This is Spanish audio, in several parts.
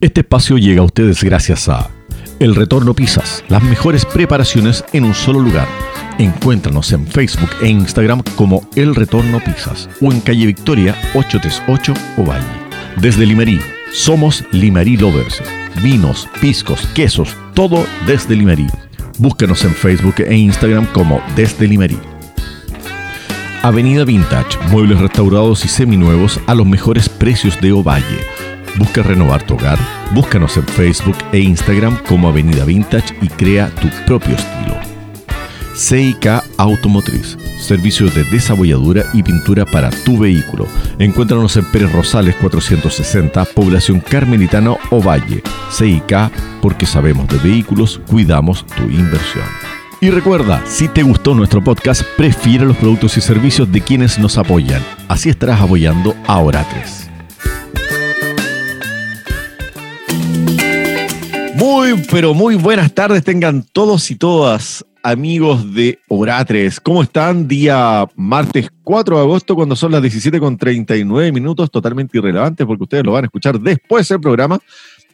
Este espacio llega a ustedes gracias a El Retorno Pizzas, las mejores preparaciones en un solo lugar. Encuéntranos en Facebook e Instagram como El Retorno Pizzas o en calle Victoria 838 Ovalle. Desde Limerí, somos Limerí Lovers. Vinos, piscos, quesos, todo desde Limerí. Búscanos en Facebook e Instagram como Desde Limerí. Avenida Vintage, muebles restaurados y seminuevos a los mejores precios de Ovalle. Busca renovar tu hogar, búscanos en Facebook e Instagram como Avenida Vintage y crea tu propio estilo. CIK Automotriz, servicios de desabolladura y pintura para tu vehículo. Encuéntranos en Pérez Rosales 460, población Carmelitano Ovalle. CIK, porque sabemos de vehículos, cuidamos tu inversión. Y recuerda, si te gustó nuestro podcast, prefiere los productos y servicios de quienes nos apoyan. Así estarás apoyando a Oratres. Muy, pero muy buenas tardes tengan todos y todas, amigos de Oratres. ¿Cómo están? Día martes 4 de agosto, cuando son las 17 con 39 minutos, totalmente irrelevantes porque ustedes lo van a escuchar después del programa.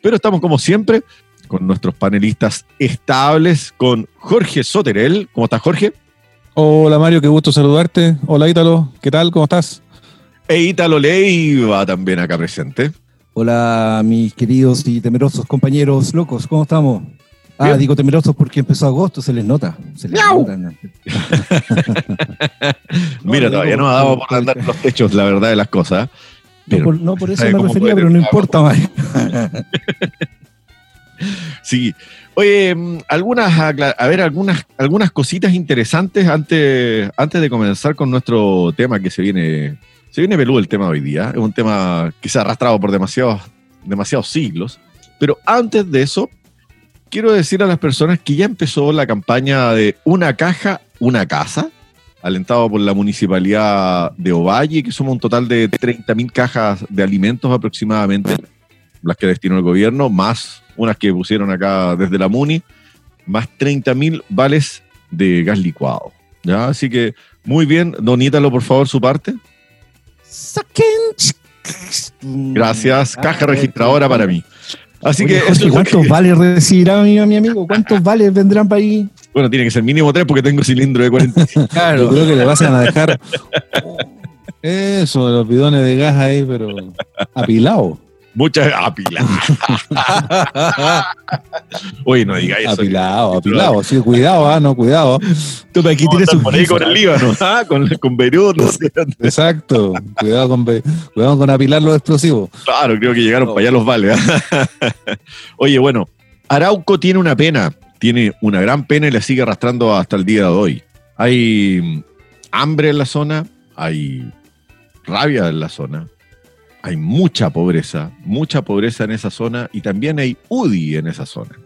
Pero estamos como siempre con nuestros panelistas estables, con Jorge Soterel. ¿Cómo estás, Jorge? Hola, Mario, qué gusto saludarte. Hola, Ítalo, ¿qué tal? ¿Cómo estás? E Ítalo Leiva también acá presente. Hola, mis queridos y temerosos compañeros locos, ¿cómo estamos? Ah, digo temerosos porque empezó agosto, se les nota. Se les nota. Mira, todavía no ha dado por andar los techos, la verdad de las cosas. no, por, eso me refería, pero no importa más. sí. Oye, mm, algunas, a ver, algunas, algunas cositas interesantes antes, antes de comenzar con nuestro tema que se viene se viene peludo el tema hoy día. Es un tema que se ha arrastrado por demasiados, demasiados siglos. Pero antes de eso, quiero decir a las personas que ya empezó la campaña de Una caja, una casa, alentado por la municipalidad de Ovalle, que somos un total de 30.000 cajas de alimentos aproximadamente, las que destinó el gobierno, más unas que pusieron acá desde la MUNI, más 30.000 vales de gas licuado. ¿ya? Así que muy bien, donítalo por favor su parte. Gracias, caja ah, registradora para mí. Así que ¿Cuántos vales recibirá mi, amigo? ¿Cuántos vales vendrán para ahí? Bueno, tiene que ser mínimo tres porque tengo cilindro de 45. claro, creo que le vas a dejar eso, los bidones de gas ahí, pero apilado. Muchas apilado. Oye, no digáis eso. Apilado, apilado. Sí, cuidado, ah, no, cuidado. Tú aquí tienes un con el Líbano, ¿ah? con, con Beirut, no sé. Exacto. Cuidado con, cuidado con apilar los explosivos. Claro, creo que llegaron para allá los vales. ¿ah? Oye, bueno, Arauco tiene una pena, tiene una gran pena y la sigue arrastrando hasta el día de hoy. Hay hambre en la zona, hay rabia en la zona, hay mucha pobreza, mucha pobreza en esa zona y también hay UDI en esa zona.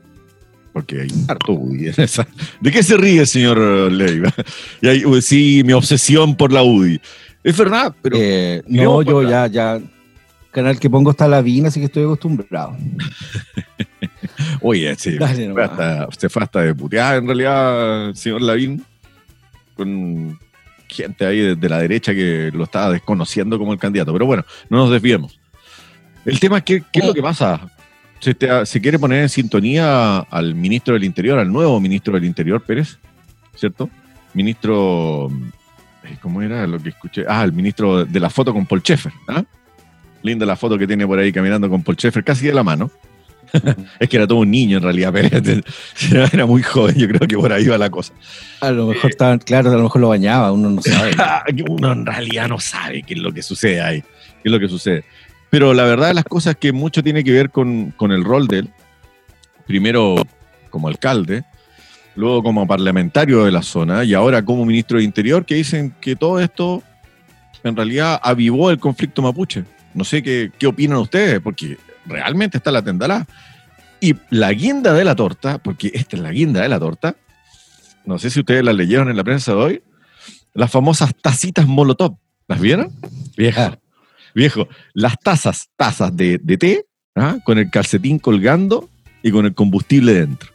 Porque hay harto UDI en esa. ¿De qué se ríe, señor Leiva? Y hay, sí, mi obsesión por la UDI. Es verdad, pero. Eh, no, yo ya, ya. Canal que pongo está la vina, así que estoy acostumbrado. Oye, sí, usted fue, hasta, usted fue hasta de puteada en realidad, señor Lavín, con gente ahí de, la derecha que lo estaba desconociendo como el candidato. Pero bueno, no nos desviemos. El tema es que, qué es lo que pasa. Se, se, quiere poner en sintonía al ministro del Interior, al nuevo ministro del Interior, Pérez, ¿cierto? Ministro, eh, ¿cómo era lo que escuché? Ah, el ministro de la foto con Paul Schaeffer. ¿ah? Linda la foto que tiene por ahí caminando con Paul Schaeffer, casi de la mano. es que era todo un niño en realidad, pero era muy joven, yo creo que por ahí va la cosa. A lo mejor estaba, claro, a lo mejor lo bañaba, uno no sabe. uno en realidad no sabe qué es lo que sucede ahí, qué es lo que sucede. Pero la verdad de las cosas es que mucho tiene que ver con, con el rol de él. Primero como alcalde, luego como parlamentario de la zona y ahora como ministro de Interior, que dicen que todo esto en realidad avivó el conflicto mapuche. No sé qué, qué opinan ustedes, porque realmente está la tendalá. Y la guinda de la torta, porque esta es la guinda de la torta, no sé si ustedes la leyeron en la prensa de hoy, las famosas tacitas Molotov. ¿Las vieron? Vieja. Viejo, las tazas, tazas de, té, ¿ah? con el calcetín colgando y con el combustible dentro.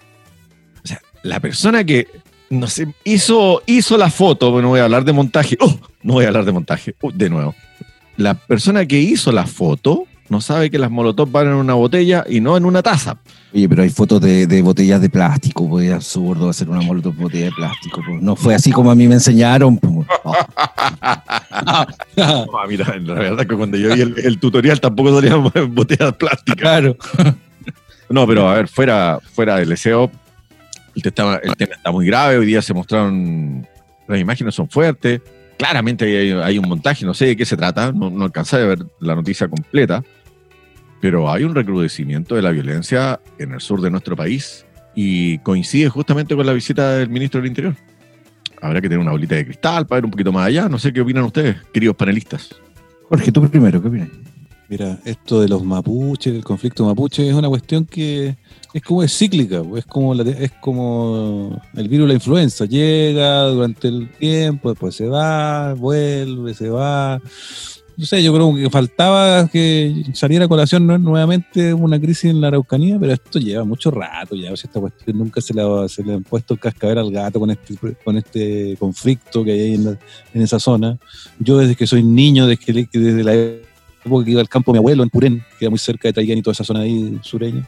O sea, la persona que, no sé, hizo, hizo la foto, no voy a hablar de montaje, oh, no voy a hablar de montaje, uh, de nuevo. La persona que hizo la foto no sabe que las molotov van en una botella y no en una taza. Oye, pero hay fotos de, de botellas de plástico, pues es absurdo hacer una molotov botella de plástico. pues. No fue así como a mí me enseñaron. pues. Oh. No, mira, la verdad es que cuando yo vi el, el tutorial tampoco salían botellas plásticas. Claro. No, pero a ver, fuera, fuera del deseo, el, tema, el tema está muy grave. Hoy día se mostraron, las imágenes son fuertes. Claramente hay, hay un montaje, no sé de qué se trata, no, no alcancé a ver la noticia completa, pero hay un recrudecimiento de la violencia en el sur de nuestro país y coincide justamente con la visita del ministro del Interior. Habrá que tener una bolita de cristal para ver un poquito más allá. No sé qué opinan ustedes, queridos panelistas. Jorge, tú primero, ¿qué opinas? Mira, esto de los mapuches, el conflicto mapuche, es una cuestión que es como es cíclica, pues, es como, la- es como el virus de la influenza, llega durante el tiempo, después se va, vuelve, se va. No sé, yo creo que faltaba que saliera a colación nuevamente una crisis en la Araucanía, pero esto lleva mucho rato ya, esta cuestión nunca se le, ha, se le han puesto el cascabel al gato con este, con este conflicto que hay en, en esa zona. Yo desde que soy niño, desde, que, desde la época que iba al campo mi abuelo en Purén, que queda muy cerca de Taiguén y toda esa zona ahí sureña,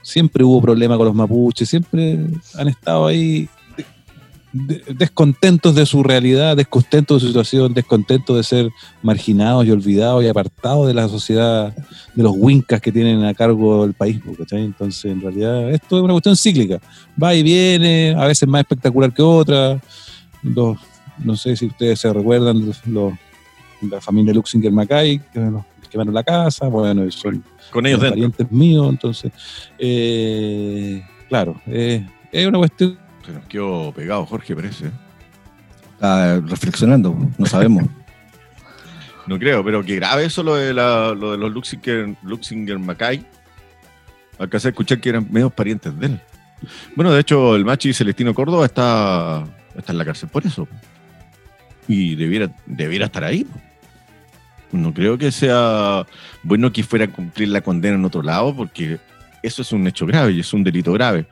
siempre hubo problemas con los mapuches, siempre han estado ahí descontentos de su realidad, descontentos de su situación, descontentos de ser marginados y olvidados y apartados de la sociedad, de los wincas que tienen a cargo el país. ¿cachai? Entonces, en realidad, esto es una cuestión cíclica. Va y viene, a veces más espectacular que otra. Los- no sé si ustedes se recuerdan, los, los- la familia Luxinger Mackay, que los quemaron la casa, bueno, son Con ellos parientes míos, entonces, eh, claro, eh, es una cuestión Se nos quedó pegado Jorge, parece. Está reflexionando, no sabemos. No creo, pero qué grave eso lo de, la- lo de los Luxinger, Luxinger Mackay. Alcancé a escuchar que eran medios parientes de él. Bueno, de hecho, el machi Celestino Córdoba está, está en la cárcel por eso. Y debiera, debiera estar ahí. No creo que sea bueno que fuera a cumplir la condena en otro lado, porque eso es un hecho grave y es un delito grave.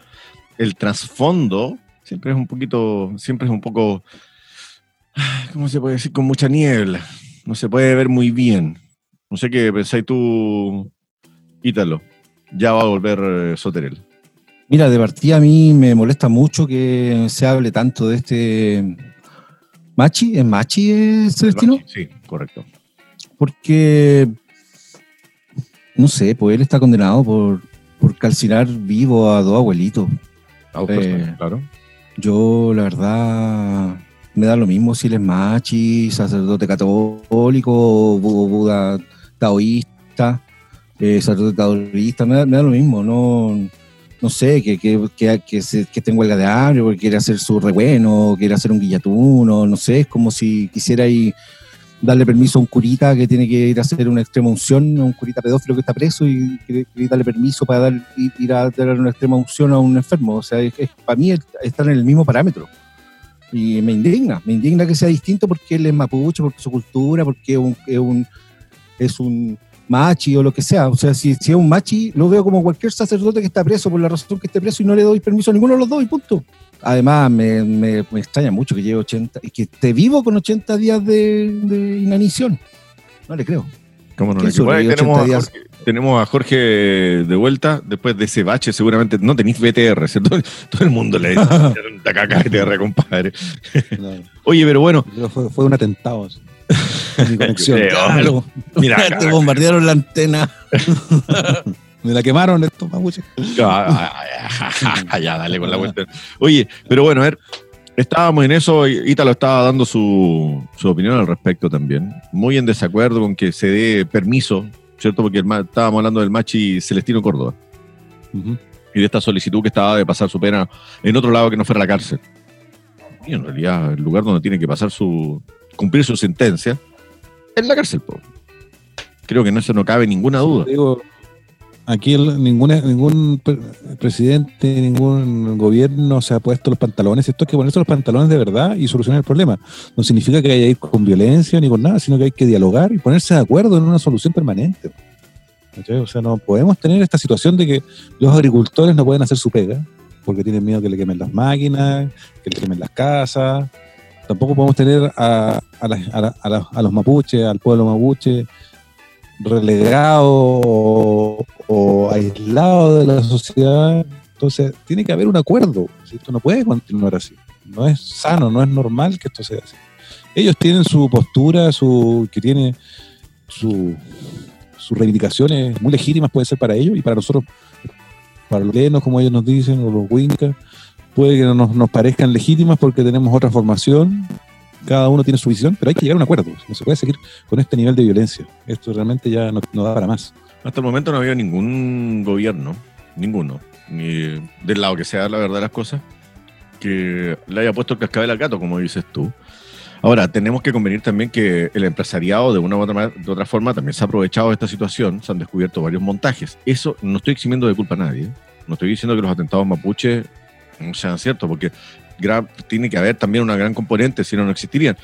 El trasfondo siempre es un poquito, siempre es un poco, ¿cómo se puede decir? Con mucha niebla no se puede ver muy bien. No sé qué pensáis tú, Ítalo. Ya va a volver eh, Soterel. Mira, de partida a mí me molesta mucho que se hable tanto de este Machi, ¿es Machi eh, Celestino? Sí, correcto. Porque, no sé, pues él está condenado por, por calcinar vivo a dos abuelitos. Eh, claro. Yo, la verdad, me da lo mismo si él es machi, sacerdote católico, bu- Buda taoísta, eh, sacerdote taoísta, me da, me da lo mismo, no, no sé, que, que, que, que, se, que esté en huelga de hambre porque quiere hacer su rebueno, quiere hacer un guillatuno, no sé, es como si quisiera ir darle permiso a un curita que tiene que ir a hacer una extrema unción, a un curita pedófilo que está preso y darle permiso para dar, ir, a dar una extrema unción a un enfermo. O sea, es, para mí están en el mismo parámetro. Y me indigna, me indigna que sea distinto porque él es mapuche, porque su cultura, porque es un, es un, es un machi o lo que sea. O sea, si, si es un machi, lo veo como cualquier sacerdote que está preso por la razón que esté preso y no le doy permiso a ninguno de los dos y punto. Además, me, me- me extraña mucho que lleve 80 y que esté vivo con 80 días de, de inanición. No le creo. ¿Cómo no ¿quién le? Ahí sobrevivió tenemos, a 80 días? Jorge, tenemos a Jorge de vuelta después de ese bache. Seguramente no tenéis BTR, ¿cierto? Todo el mundo le dice un tacaca BTR, compadre. no, Oye, pero bueno, creo fue, fue un atentado. así. Mi conexión. creo. Claro. Mira, te bombardearon la antena. Me la quemaron estos mapuches. Ya, dale con la vuelta. Oye, pero bueno, a ver, estábamos en eso, Ítalo estaba dando su, su opinión al respecto también. Muy en desacuerdo con que se dé permiso, ¿cierto? Porque el estábamos hablando del machi Celestino Córdoba y de esta solicitud que estaba de pasar su pena en otro lado que no fuera la cárcel. Y en realidad, el lugar donde tiene que pasar su. cumplir su sentencia es la cárcel, po. Creo que en eso no cabe ninguna duda. Digo, aquí el- ninguna, ningún pre- presidente, ningún gobierno se ha puesto los pantalones. Esto hay que ponerse los pantalones de verdad y solucionar el problema. No significa que haya que ir con violencia ni con nada, sino que hay que dialogar y ponerse de acuerdo en una solución permanente. O sea, no podemos tener esta situación de que los agricultores no pueden hacer su pega porque tienen miedo que le quemen las máquinas, que le quemen las casas. Tampoco podemos tener a, a, las- a la- a la- a los mapuches, al pueblo mapuche, relegado o, aislado de la sociedad. Entonces, tiene que haber un acuerdo. Esto no puede continuar así. No es sano, no es normal que esto sea así. Ellos tienen su postura, su que tiene su, sus reivindicaciones muy legítimas, puede ser para ellos y para nosotros, para los lenos, como ellos nos dicen, o los wincas, puede que no nos, nos parezcan legítimas porque tenemos otra formación, cada uno tiene su visión, pero hay que llegar a un acuerdo. No se puede seguir con este nivel de violencia. Esto realmente ya no, no da para más. Hasta el momento no había ningún gobierno, ninguno, ni del lado que sea la verdad de las cosas, que le haya puesto el cascabel al gato, como dices tú. Ahora, tenemos que convenir también que el empresariado, de una u otra, de otra forma, también se ha aprovechado de esta situación, se han descubierto varios montajes. Eso no estoy eximiendo de culpa a nadie. No estoy diciendo que los atentados mapuche sean ciertos, porque gra- tiene que haber también una gran componente, si no, no existirían.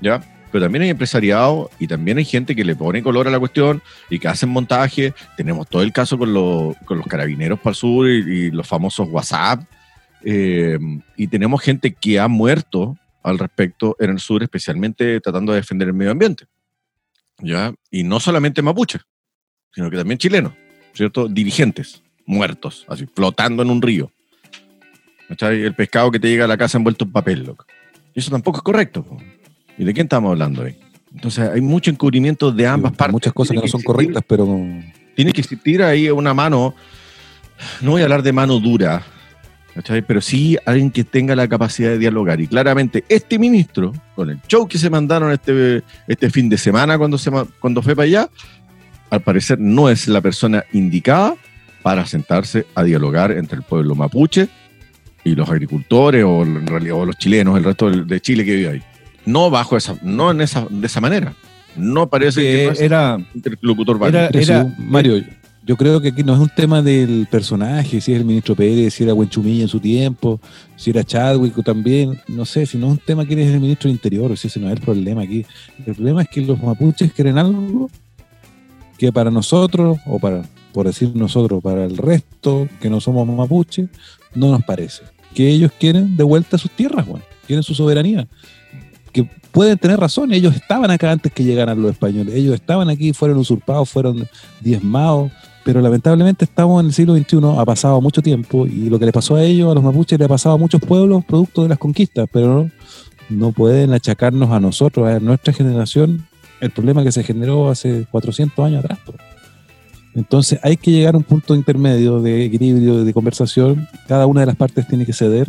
¿ya? Pero también hay empresariado y también hay gente que le pone color a la cuestión y que hacen montaje. Tenemos todo el caso con, los- con los carabineros para el sur y, y los famosos WhatsApp. Eh, y tenemos gente que ha muerto al respecto en el sur, especialmente tratando de defender el medio ambiente. ¿ya? Y no solamente mapuche, sino que también chilenos, ¿cierto? Dirigentes muertos, así, flotando en un río. ¿Cachai? El pescado que te llega a la casa envuelto en papel, loco. Y eso tampoco es correcto. po. ¿Y de quién estamos hablando ahí? Entonces hay mucho encubrimiento de ambas partes. Muchas cosas que no son existir- correctas, pero tiene que existir ahí una mano, no voy a hablar de mano dura, ¿cachai? pero sí alguien que tenga la capacidad de dialogar. Y claramente este ministro, con el show que se mandaron este, este fin de semana cuando, se, cuando fue para allá, al parecer no es la persona indicada para sentarse a dialogar entre el pueblo mapuche y los agricultores o en realidad o los chilenos, el resto del- de Chile que vive ahí. No bajo esa, no en esa, de esa manera. No parece que, Que no es era, interlocutor válido. era- Pero era- sí, Mario, yo creo que aquí no es un tema del personaje, si es el ministro Pérez, si era Buenchumilla en su tiempo, si era Chadwick o también, no sé, si no es un tema quién es el ministro del Interior, si ese no es el problema aquí. El problema es que los mapuches quieren algo que para nosotros, o para, por decir nosotros, para el resto que no somos mapuches, no nos parece. Que ellos quieren de vuelta sus tierras, Juan, quieren su soberanía. Que pueden tener razón, ellos estaban acá antes que llegaran los españoles, ellos estaban aquí, fueron usurpados, fueron diezmados, pero lamentablemente estamos en el siglo XXI, ha pasado mucho tiempo y lo que le pasó a ellos, a los mapuches, le ha pasado a muchos pueblos producto de las conquistas, pero no, pueden achacarnos a nosotros, a nuestra generación, el problema que se generó hace 400 años atrás. Entonces hay que llegar a un punto intermedio de equilibrio, de conversación, cada una de las partes tiene que ceder.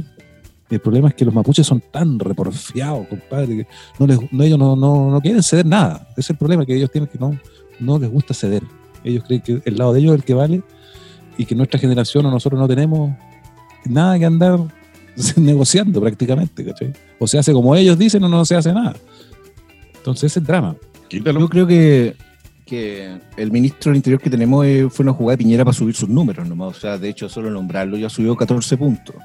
El problema es que los mapuches son tan reporfiados, compadre, que no les, no, ellos no, no, no quieren ceder nada. Ese es el problema que ellos tienen que no, no les gusta ceder. Ellos creen que el lado de ellos es el que vale y que nuestra generación o nosotros no tenemos nada que andar negociando prácticamente, ¿cachai? O se hace como ellos dicen o no se hace nada. Entonces ese es el drama. Quítalo. yo creo que, que el ministro del Interior que tenemos eh, fue una jugada de Piñera para subir sus números nomás. O sea, de hecho, solo nombrarlo ya subió 14 puntos.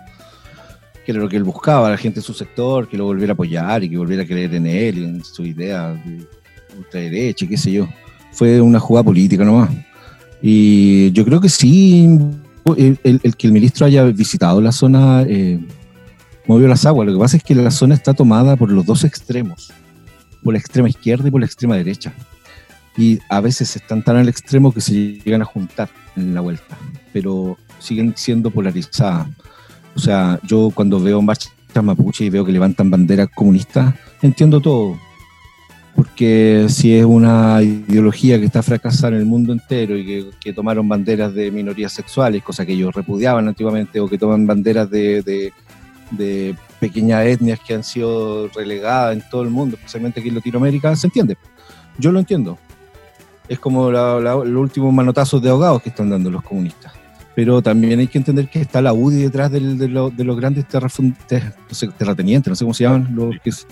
Que era lo que él buscaba, la gente de su sector, que lo volviera a apoyar y que volviera a creer en él y en su idea de ultraderecha, qué sé yo. Fue una jugada política nomás. Y yo creo que sí, el que el ministro haya visitado la zona eh, movió las aguas. Lo que pasa es que la zona está tomada por los dos extremos, por la extrema izquierda y por la extrema derecha. Y a veces están tan al extremo que se llegan a juntar en la vuelta, pero siguen siendo polarizadas. O sea, yo cuando veo marchas mapuche y veo que levantan banderas comunistas, entiendo todo. Porque si es una ideología que está fracasada en el mundo entero y que, tomaron banderas de minorías sexuales, cosa que ellos repudiaban antiguamente, o que toman banderas de, de, de pequeñas etnias que han sido relegadas en todo el mundo, especialmente aquí en Latinoamérica, se entiende. Yo lo entiendo. Es como la- la- los últimos manotazos de ahogados que están dando los comunistas. Pero también hay que entender que está la UDI detrás del- de, lo- de los grandes ter- no sé, terratenientes, no sé cómo se llaman. Los que es-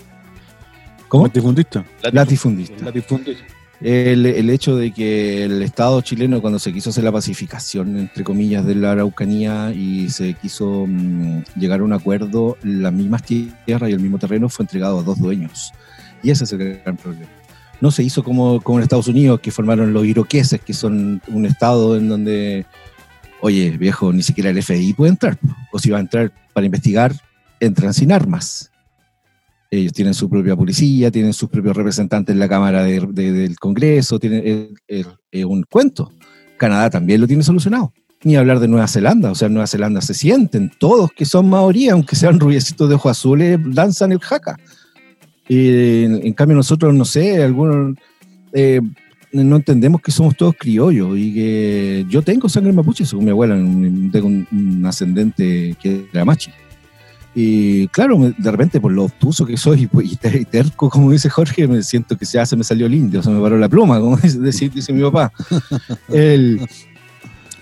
¿Cómo? Latifundista. Latifundistas. Latifundista. El, el hecho de que el Estado chileno, cuando se quiso hacer la pacificación, entre comillas, de la Araucanía y se quiso mm, llegar a un acuerdo, las mismas tierras y el mismo terreno fue entregado a dos dueños. Y ese es el gran problema. No se hizo como, en Estados Unidos, que formaron los iroqueses, que son un estado en donde, oye, viejo, ni siquiera el FBI puede entrar. O si va a entrar para investigar, entran sin armas. ellos tienen su propia policía, tienen sus propios representantes en la Cámara de- de- del Congreso, tienen un cuento. Canadá también lo tiene solucionado. Ni hablar de Nueva Zelanda, o sea, en Nueva Zelanda se sienten todos que son maoría, aunque sean rubiecitos de ojos azules, danzan el jaca. Eh, en, cambio nosotros, no sé, algunos eh, no entendemos que somos todos criollos y que yo tengo sangre mapuche, según mi abuela, tengo un, ascendente que era machi. Y claro, de repente por lo obtuso que soy pues, y, ter- y terco, como dice Jorge, me siento que ya se me salió el indio, se me paró la pluma, como dice, dice- mi papá. El,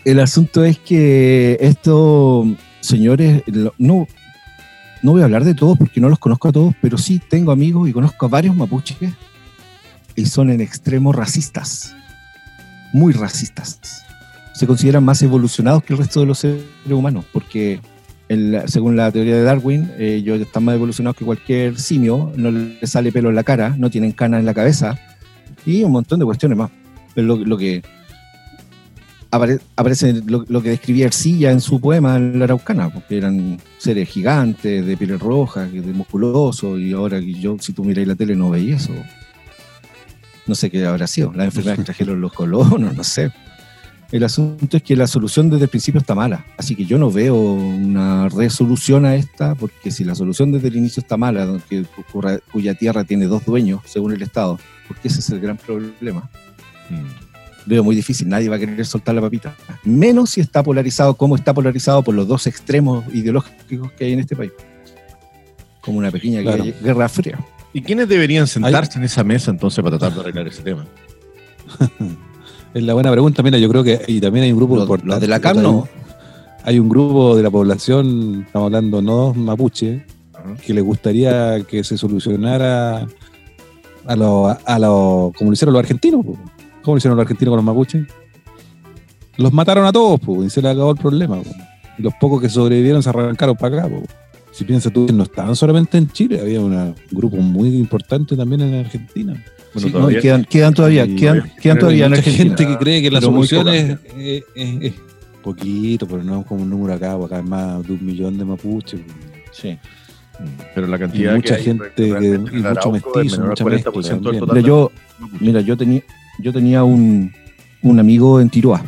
el asunto es que estos señores, no, no voy a hablar de todos porque no los conozco a todos, pero sí tengo amigos y conozco a varios mapuches y son en extremo racistas, muy racistas. Se consideran más evolucionados que el resto de los seres humanos, porque según la teoría de Darwin, ellos están más evolucionados que cualquier simio, no les sale pelo en la cara, no tienen canas en la cabeza y un montón de cuestiones más. Pero lo, lo que apare- aparece lo, que describía Ercilla en su poema la Araucana, porque eran seres gigantes, de piel roja, de musculosos, y ahora yo, si tú miráis la tele, no veis eso. No sé qué habrá sido. Las enfermedades que trajeron los colonos, no sé. El asunto es que la solución desde el principio está mala. Así que yo no veo una resolución a esta, porque si la solución desde el inicio está mala, que- cuya tierra tiene dos dueños, según el Estado, porque ese es el gran problema, Mm. Veo muy difícil. Nadie va a querer soltar la papita. Menos si está polarizado como está polarizado por los dos extremos ideológicos que hay en este país. Como una pequeña Claro. guerra- guerra fría. ¿Y quiénes deberían sentarse en esa mesa entonces para tratar de arreglar ese tema? Es la buena pregunta. Mira, yo creo que y también hay un grupo Los, importante. los de la CAM no. Hay un grupo de la población, estamos hablando no mapuche, Ajá. que le gustaría que se solucionara a lo, a lo como lo hicieron los argentinos. ¿Cómo lo hicieron los argentinos con los mapuches? Los mataron a todos po, y se les acabó el problema. po. Y los pocos que sobrevivieron se arrancaron para acá. po. Si piensas tú, no estaban solamente en Chile, había una- un grupo muy importante también en Argentina. Bueno, Sí, no, todavía- y quedan, quedan todavía, Y- quedan, quedan todavía en Argentina. gente que cree que la solución es, es- es- es poquito, pero no es como un número acá, porque acá hay más de un millón de mapuches. Sí. Pero la cantidad Y mucha que hay, gente que- y mucho es mestizo, mucha 40% del mezcla total Mira, yo, de mapuche. mira, yo tenía, yo tenía un, un amigo en Tiroa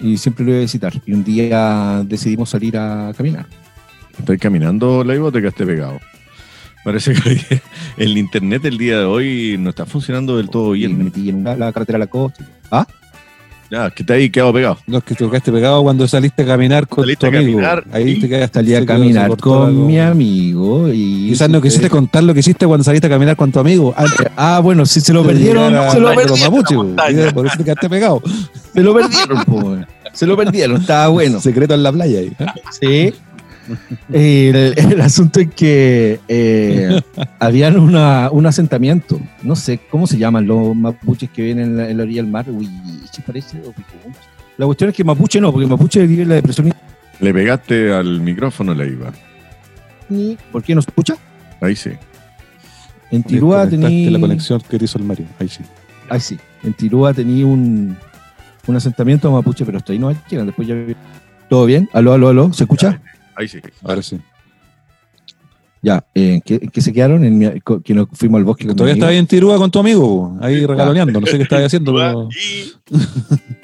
y siempre lo iba a visitar. Y un día decidimos salir a caminar. ¿Estás caminando, Leiva, o te quedaste pegado? Parece que el internet el día de hoy no está funcionando del todo Y me bien. metí en la, la carretera a la costa. ¿Ah? Ya, que te ahí quedado pegado. No, es que te quedaste pegado cuando saliste a caminar con Saliste tu amigo. caminar Ahí te quedaste Salí a caminar con mi amigo y... Quizás no quisiste contar lo que hiciste cuando saliste a caminar con tu amigo. antes Ah, bueno, si se lo perdieron, a- se lo perdieron. mapuches, Por eso te quedaste pegado. Se lo perdieron, po. Se lo perdieron, estaba bueno. Secreto en la playa ahí. ¿eh? Sí. El, el asunto es que eh, habían una, un asentamiento, no sé cómo se llaman los mapuches que viven en la, en la orilla del mar, Huilliche parece, o. La cuestión es que mapuche no, porque mapuche vive en la depresión. Le pegaste al micrófono, Leiva. Ni- ¿Por qué no se escucha? Ahí sí. En Tirúa tenía. la conexión que te hizo el Mario. Ahí sí. Ay, sí. En Tirúa tenía un, un asentamiento mapuche, pero hasta ahí no hay quien. Después ya. ¿Todo bien? ¿Aló, aló, aló? ¿Se escucha? Ahí sí. Ahora sí. Ya. eh, ¿en, qué, se quedaron? En mi- que nos fuimos al bosque. con Todavía estás ahí en Tirúa con tu amigo, ahí regaloneando. No sé qué estabas haciendo. pero- Y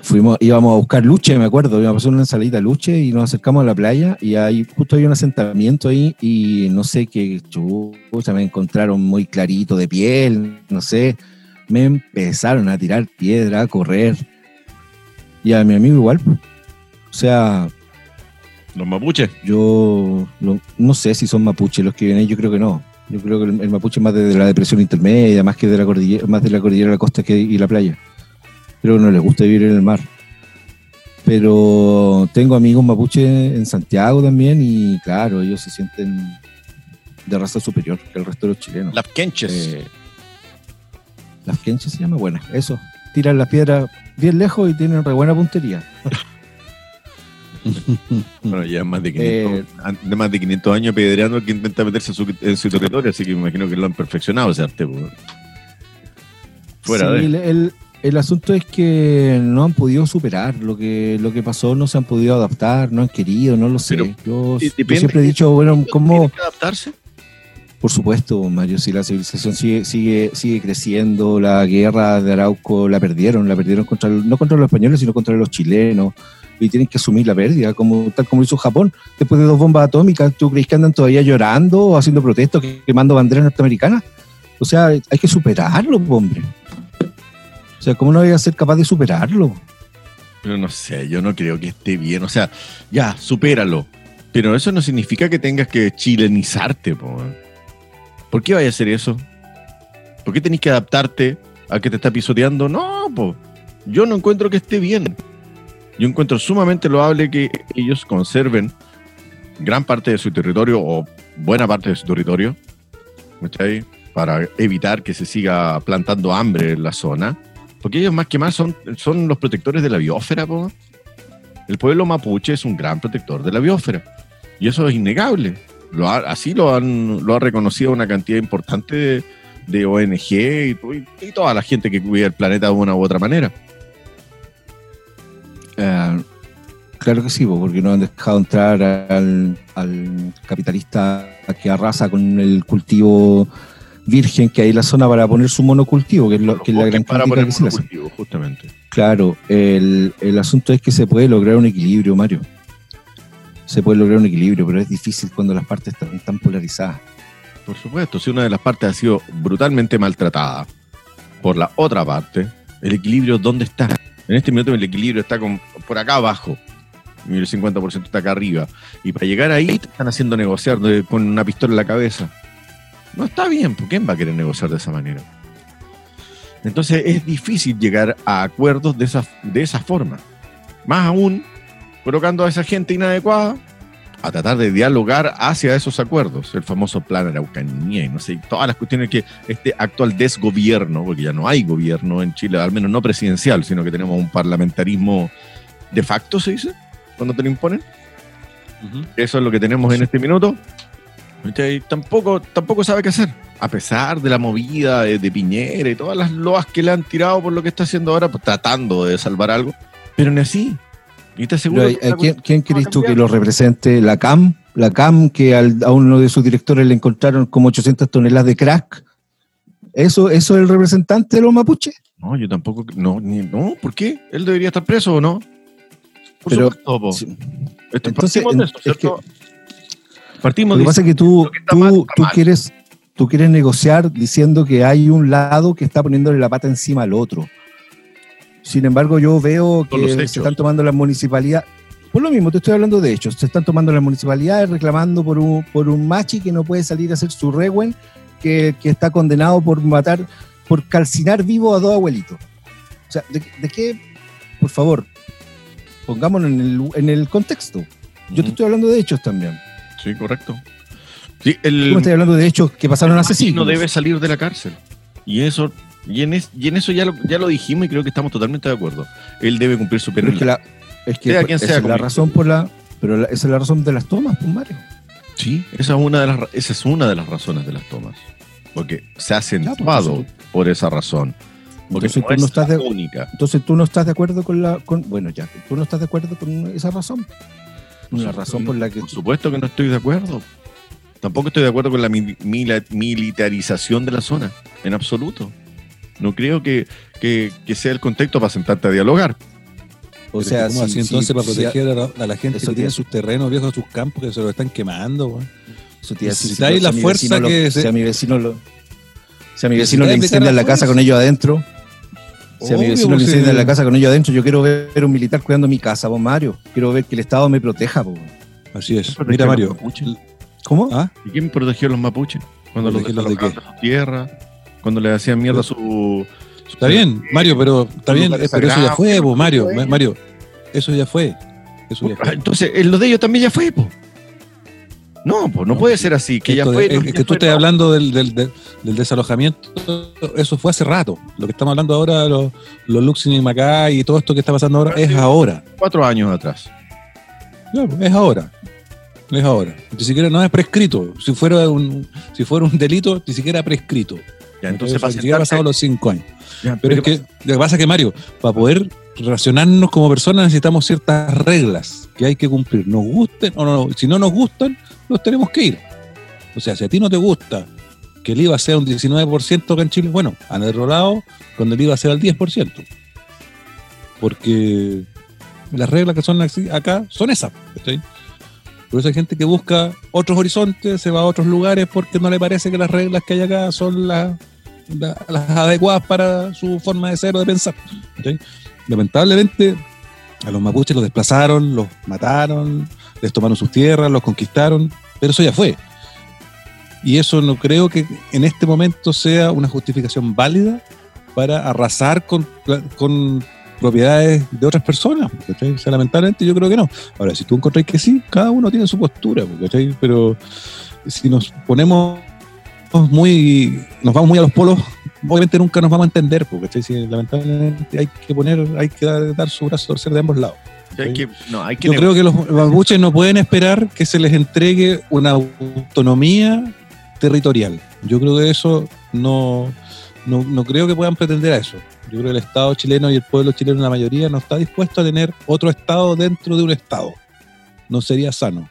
Fuimos, íbamos a buscar luche, me acuerdo, íbamos a hacer una ensaladita luche y nos acercamos a la playa y ahí justo había un asentamiento ahí y no sé qué chucha, me encontraron muy clarito de piel, no sé, me empezaron a tirar piedra, a correr y a mi amigo igual, pues. o sea, los mapuches. yo lo- no sé si son mapuches los que vienen ahí, yo creo que no. Yo creo que el, el mapuche es más de, la depresión intermedia, más que de la cordillera, más de la cordillera la costa que, y la playa. Creo que no les gusta vivir en el mar. Pero tengo amigos mapuches en Santiago también y claro, ellos se sienten de raza superior que el resto de los chilenos. Las quenches. Eh, las quenches se llama, bueno, eso. Tiran las piedras bien lejos y tienen re buena puntería. Bueno, ya más de 500, Eh, más de 500 años pedreando que intenta meterse en su, en su territorio, así que me imagino que lo han perfeccionado ese arte. pues. Fuera Sí, de. el, el- el asunto es que no han podido superar lo que, lo que pasó, no se han podido adaptar, no han querido, no lo sé. Pero, yo, siempre he dicho, bueno, ¿cómo? ¿Tiene que adaptarse? Por supuesto, Mario, si la civilización sigue, sigue, sigue creciendo, la guerra de Arauco la perdieron, la perdieron contra, no contra los españoles, sino contra los chilenos, y tienen que asumir la pérdida, como, tal como hizo Japón, después de dos bombas atómicas, ¿tú crees que andan todavía llorando o haciendo protestos, quemando banderas norteamericanas? O sea, hay que superarlo, hombre. O sea, ¿cómo no voy a ser capaz de superarlo? Pero no sé, yo no creo que esté bien. O sea, ya, supéralo. Pero eso no significa que tengas que chilenizarte, po. ¿Por qué vaya a hacer eso? ¿Por qué tenés que adaptarte a que te está pisoteando? No, po. Yo no encuentro que esté bien. Yo encuentro sumamente loable que ellos conserven gran parte de su territorio o buena parte de su territorio. Para evitar que se siga plantando hambre en la zona. Porque ellos más que más son, son los protectores de la biosfera, po. El pueblo mapuche es un gran protector de la biosfera. Y eso es innegable. Así lo, han, lo ha reconocido una cantidad importante de, ONG y, y toda la gente que cuida el planeta de una u otra manera. Eh, claro que sí, po, porque no han dejado entrar al, al capitalista que arrasa con el cultivo virgen que hay en la zona para poner su monocultivo, que es, lo, que es la gran para poner que se monocultivo, justamente. Claro, el, el asunto es que se puede lograr un equilibrio, Mario. Se puede lograr un equilibrio, pero es difícil cuando las partes están tan polarizadas. Por supuesto, si una de las partes ha sido brutalmente maltratada por la otra parte, el equilibrio, ¿dónde está? En este minuto el equilibrio está por acá abajo el 50% está acá arriba. Y para llegar ahí te están haciendo negociar con una pistola en la cabeza. No está bien, ¿por quién va a querer negociar de esa manera? Entonces es difícil llegar a acuerdos de esa, de esa forma. Más aún, colocando a esa gente inadecuada a tratar de dialogar hacia esos acuerdos, el famoso plan Araucanía y no sé, todas las cuestiones que este actual desgobierno, porque ya no hay gobierno en Chile, al menos no presidencial, sino que tenemos un parlamentarismo de facto, se dice, cuando te lo imponen. Eso es lo que tenemos en este minuto. ¿Cachai? Tampoco, tampoco sabe qué hacer. A pesar de la movida de, de Piñera y todas las loas que le han tirado por lo que está haciendo ahora, pues, tratando de salvar algo. Pero ni así. Y te aseguro Pero, que eh, ¿quién, quién crees tú que lo represente? ¿La CAM? ¿La CAM que al- a uno de sus directores le encontraron como 800 toneladas de crack? ¿Eso, ¿Eso es el representante de los mapuches? No, yo tampoco. No, ni- no, ¿por qué? ¿Él debería estar preso o no? Por Pero- supuesto. Este, Entonces, partimos de eso, es ¿cierto? Lo Partimos que pasa es que tú, que mal, tú, quieres, tú quieres negociar diciendo que hay un lado que está poniéndole la pata encima al otro. Sin embargo, yo veo que se están tomando las municipalidades. Por lo mismo, te estoy hablando de hechos. Se están tomando las municipalidades reclamando por un, por un machi que no puede salir a hacer su rewen, que, que está condenado por matar, por calcinar vivo a dos abuelitos. O sea, ¿de, de qué? Por favor, pongámonos en el, en el contexto. Yo te estoy hablando de hechos también. Sí, correcto. Sí, estás hablando de hechos que pasaron hace no siglos. debe salir de la cárcel. Y eso, y en, es- y en eso ya lo, ya lo dijimos y creo que estamos totalmente de acuerdo. Él debe cumplir su pena. es que, la, es que Sea quien esa sea, es la como- razón por la, pero la- esa es la razón de las tomas, pues Mario. Sí, esa es una de las esa es una de las razones de las tomas. Porque se ha acentuado entonces- por esa razón. Porque Entonces no tú es estás la de- única. Entonces tú no estás de acuerdo con la, con, bueno ya, tú no estás de acuerdo con esa razón. Supuesto razón por la que Por supuesto que no estoy de acuerdo. Tampoco estoy de acuerdo con la mil- militarización de la zona, en absoluto. No creo que, que- que sea el contexto para sentarte a dialogar. o Pero sea, ¿cómo si- así entonces si- para si- proteger a la, a la gente eso que tiene sus terrenos viejos, sus campos, que se los están quemando, weón? eso te si la fuerza lo- que se- si a mi vecino lo si a mi vecino le incendian la casa con ellos adentro, si a mi vecino le pues, incendian la casa con ellos adentro, yo quiero ver un militar cuidando mi casa, vos Mario. Quiero ver que el Estado me proteja, po. Así es. Mira, Mario. los ¿Cómo? ¿Ah? ¿Y quién protegió a los mapuches? Cuando los ¿Protegerlos de desalojaban de su tierra, cuando le hacían mierda su... su- Está bien, Mario, pero está bien, pero eso ya fue, po, Mario, Mario. Eso ya fue. Eso ya fue. Entonces, en lo de ellos también ya fue, po. No, pues no, No, puede ser así, que ya fue. no, es ya que tú no. hablando del, del, del- del desalojamiento, eso fue hace rato. Lo que estamos hablando ahora, los, los Luxin y Macay y todo esto que está pasando ahora, es ahora. Cuatro años atrás. Claro, es ahora. Es ahora. Ni siquiera no es prescrito. Si fuera un, si fuera un delito, ni siquiera prescrito. Ya, entonces, para sentarse- pasado los cinco años. Ya, Pero es que lo que pasa es que, Mario, para poder relacionarnos como personas necesitamos ciertas reglas que hay que cumplir. Nos gusten o no, si no nos gustan, nos tenemos que ir. O sea, si a ti no te gusta que el IVA sea un 19% acá en Chile, bueno, han errorado cuando el IVA sea el 10%. Porque las reglas que son acá son esas. Por eso hay gente que busca otros horizontes, se va a otros lugares porque no le parece que las reglas que hay acá son las, la- las adecuadas para su forma de ser o de pensar. Lamentablemente, a los mapuches los desplazaron, los mataron, les tomaron sus tierras, los conquistaron, pero eso ya fue. Y eso no creo que en este momento sea una justificación válida para arrasar con, con propiedades de otras personas. ¿cachai? O sea, lamentablemente yo creo que no. Ahora, si tú encontrás que sí, cada uno tiene su postura, ¿cachai? pero si nos ponemos muy, nos vamos muy a los polos, obviamente nunca nos vamos a entender, porque si, lamentablemente hay que poner, hay que dar, dar su brazo a torcer de ambos lados. Hay que, no, hay que Yo creo que los mapuches no pueden esperar que se les entregue una autonomía territorial. Yo creo que eso no, no, no creo que puedan pretender a eso. Yo creo que el Estado chileno y el pueblo chileno, la mayoría, no está dispuesto a tener otro Estado dentro de un Estado. No sería sano.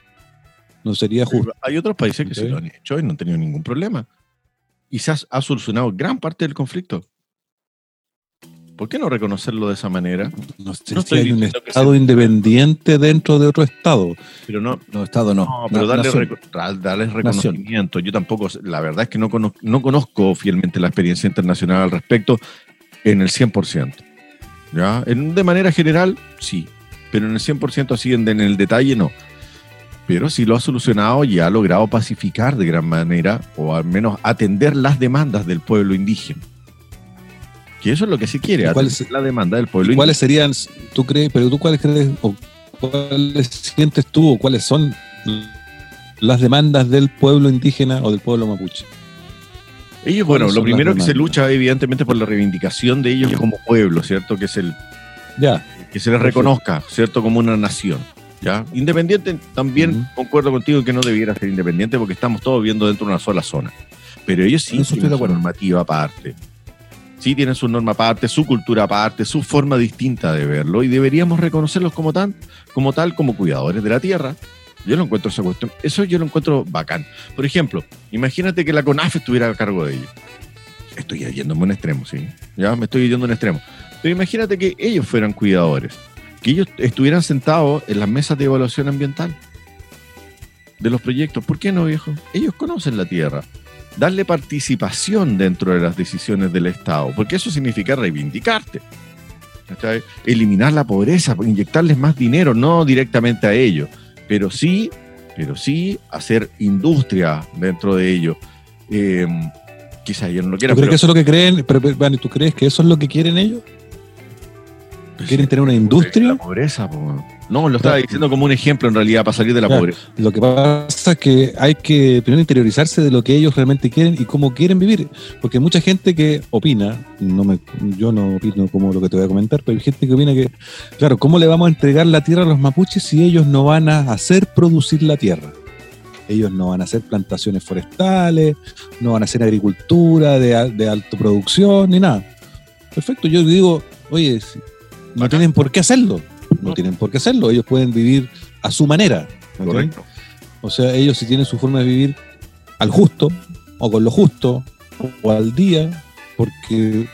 No sería justo. Hay otros países que se lo han hecho y no han tenido ningún problema. Y se ha, ha solucionado gran parte del conflicto. ¿Por qué no reconocerlo de esa manera? No sé No si hay un Estado independiente dentro de otro Estado. Pero no, No, Estado no. No, pero darle, reco- da- darles reconocimiento. Yo tampoco, la verdad es que no conozco, no conozco fielmente la experiencia internacional al respecto en el 100%. ¿ya? En, de manera general, sí, pero en el 100% así, en, en el detalle, no. Pero si lo ha solucionado y ha logrado pacificar de gran manera, o al menos atender las demandas del pueblo indígena. Que eso es lo que se quiere, ¿Y cuál es- la demanda del pueblo ¿Cuáles serían, tú crees, pero tú cuáles crees, o cuáles sientes tú, o cuáles son las demandas del pueblo indígena o del pueblo mapuche? Ellos, bueno, ¿Cuáles lo primero que se lucha evidentemente por la reivindicación de ellos como pueblo, ¿cierto? Que es el, Ya, que se les reconozca, ¿cierto? Como una nación. ¿ya? Independiente, también concuerdo contigo que no debiera ser independiente porque estamos todos viviendo dentro de una sola zona. Pero ellos sí Eso tienen su normativa aparte. Sí tienen su norma aparte, su cultura aparte, su forma distinta de verlo y deberíamos reconocerlos como tal, como tal, como cuidadores de la tierra. Yo lo encuentro esa cuestión, eso yo lo encuentro bacán. Por ejemplo, imagínate que la CONAF estuviera a cargo de ellos. Estoy yéndome a un extremo, sí. Ya me estoy yendo a un extremo. Pero imagínate que ellos fueran cuidadores, que ellos estuvieran sentados en las mesas de evaluación ambiental de los proyectos. ¿Por qué no, viejo? Ellos conocen la tierra. Darle participación dentro de las decisiones del Estado, porque eso significa reivindicarte. Eliminar la pobreza, inyectarles más dinero, no directamente a ellos, pero sí, pero sí hacer industria dentro de ellos. Eh, quizá ellos no lo ¿tú quieran, crees pero que eso es lo que creen? Pero, pero, ¿tú crees que eso es lo que quieren ellos? ¿Quieren tener una La industria? pobreza, po. no, lo estaba diciendo como un ejemplo en realidad para salir de la Claro. pobreza. Lo que pasa es que hay que primero interiorizarse de lo que ellos realmente quieren y cómo quieren vivir. Porque hay mucha gente que opina, no me, yo no opino como lo que te voy a comentar, pero hay gente que opina que, claro, ¿cómo le vamos a entregar la tierra a los mapuches si ellos no van a hacer producir la tierra? Ellos no van a hacer plantaciones forestales, no van a hacer agricultura de, de alta producción, ni nada. Perfecto, yo digo, oye, si- no tienen por qué hacerlo. No No. tienen por qué hacerlo. Ellos pueden vivir a su manera. Correcto. O sea, ellos si tienen su forma de vivir al justo, o con lo justo, o al día, porque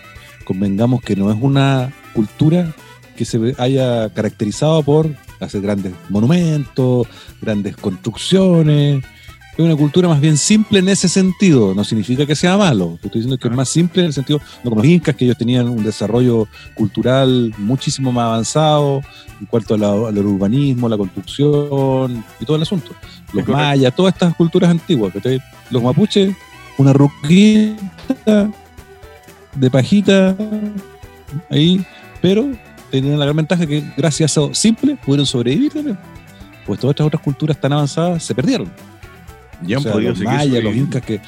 convengamos que no es una cultura que se haya caracterizado por hacer grandes monumentos, grandes construcciones. Es una cultura más bien simple en ese sentido. No significa que sea malo. Estoy diciendo que es más simple en el sentido, no como los incas, que ellos tenían un desarrollo cultural muchísimo más avanzado en cuanto al urbanismo, la construcción y todo el asunto. Los mayas, todas estas culturas antiguas. Los mapuches, una ruquita de pajita ahí, pero tenían la gran ventaja que gracias a eso simple pudieron sobrevivir también. Pues todas estas otras culturas tan avanzadas se perdieron. Ya O sea, los mayas, los incas que,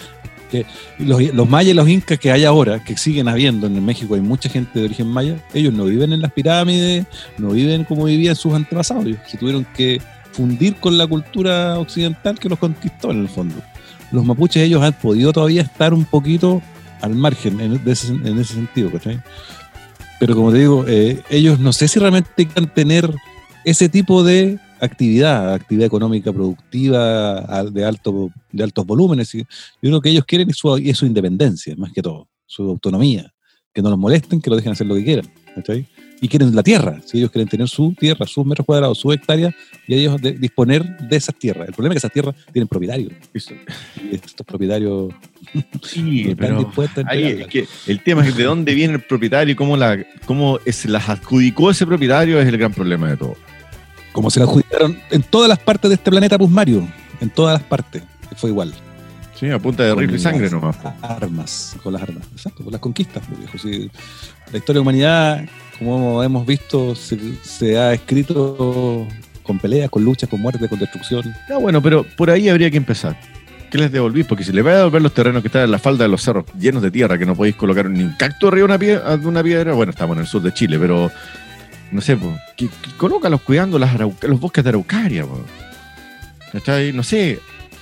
que- los, los mayas y los incas que hay ahora, que siguen habiendo en México, hay mucha gente de origen maya, ellos no viven en las pirámides, no viven como vivían sus antepasados, ellos se tuvieron que fundir con la cultura occidental que los conquistó en el fondo. Los mapuches ellos han podido todavía estar un poquito al margen en, ese, en ese sentido, ¿cachai? Pero como te digo, eh, ellos no sé si realmente quieran tener ese tipo de actividad, actividad económica productiva de, alto, de altos volúmenes. Y Yo creo que ellos quieren es su, es su independencia, más que todo, su autonomía, que no los molesten, que lo dejen hacer lo que quieran. ¿cachai? Y quieren la tierra, si ellos quieren tener su tierra, sus metros cuadrados, sus hectáreas, y ellos de- disponer de esas tierras. El problema es que esas tierras tienen propietarios, estos propietarios Sí, están pero dispuestos a ahí es que el tema es de dónde viene el propietario y cómo, la, cómo las adjudicó ese propietario es el gran problema de todo. Como se la adjudicaron en todas las partes de este planeta, pues Mario, en todas las partes, fue igual. Sí, a punta de Con rifle y sangre las nomás. po. Armas, con las armas, exacto, con las conquistas, pues, viejo. Sí, la historia de la humanidad, como hemos visto, se, se ha escrito con peleas, con luchas, con muerte, con destrucción. Ya, bueno, pero por ahí habría que empezar. ¿Qué les devolví? Porque si les va a devolver los terrenos que están en la falda de los cerros llenos de tierra, que no podéis colocar ni un cacto arriba de una, pie- de una piedra, bueno, estamos en el sur de Chile, pero no sé, pues, que, que colócalos cuidando las los bosques de Araucaria. ¿Cachai? No sé,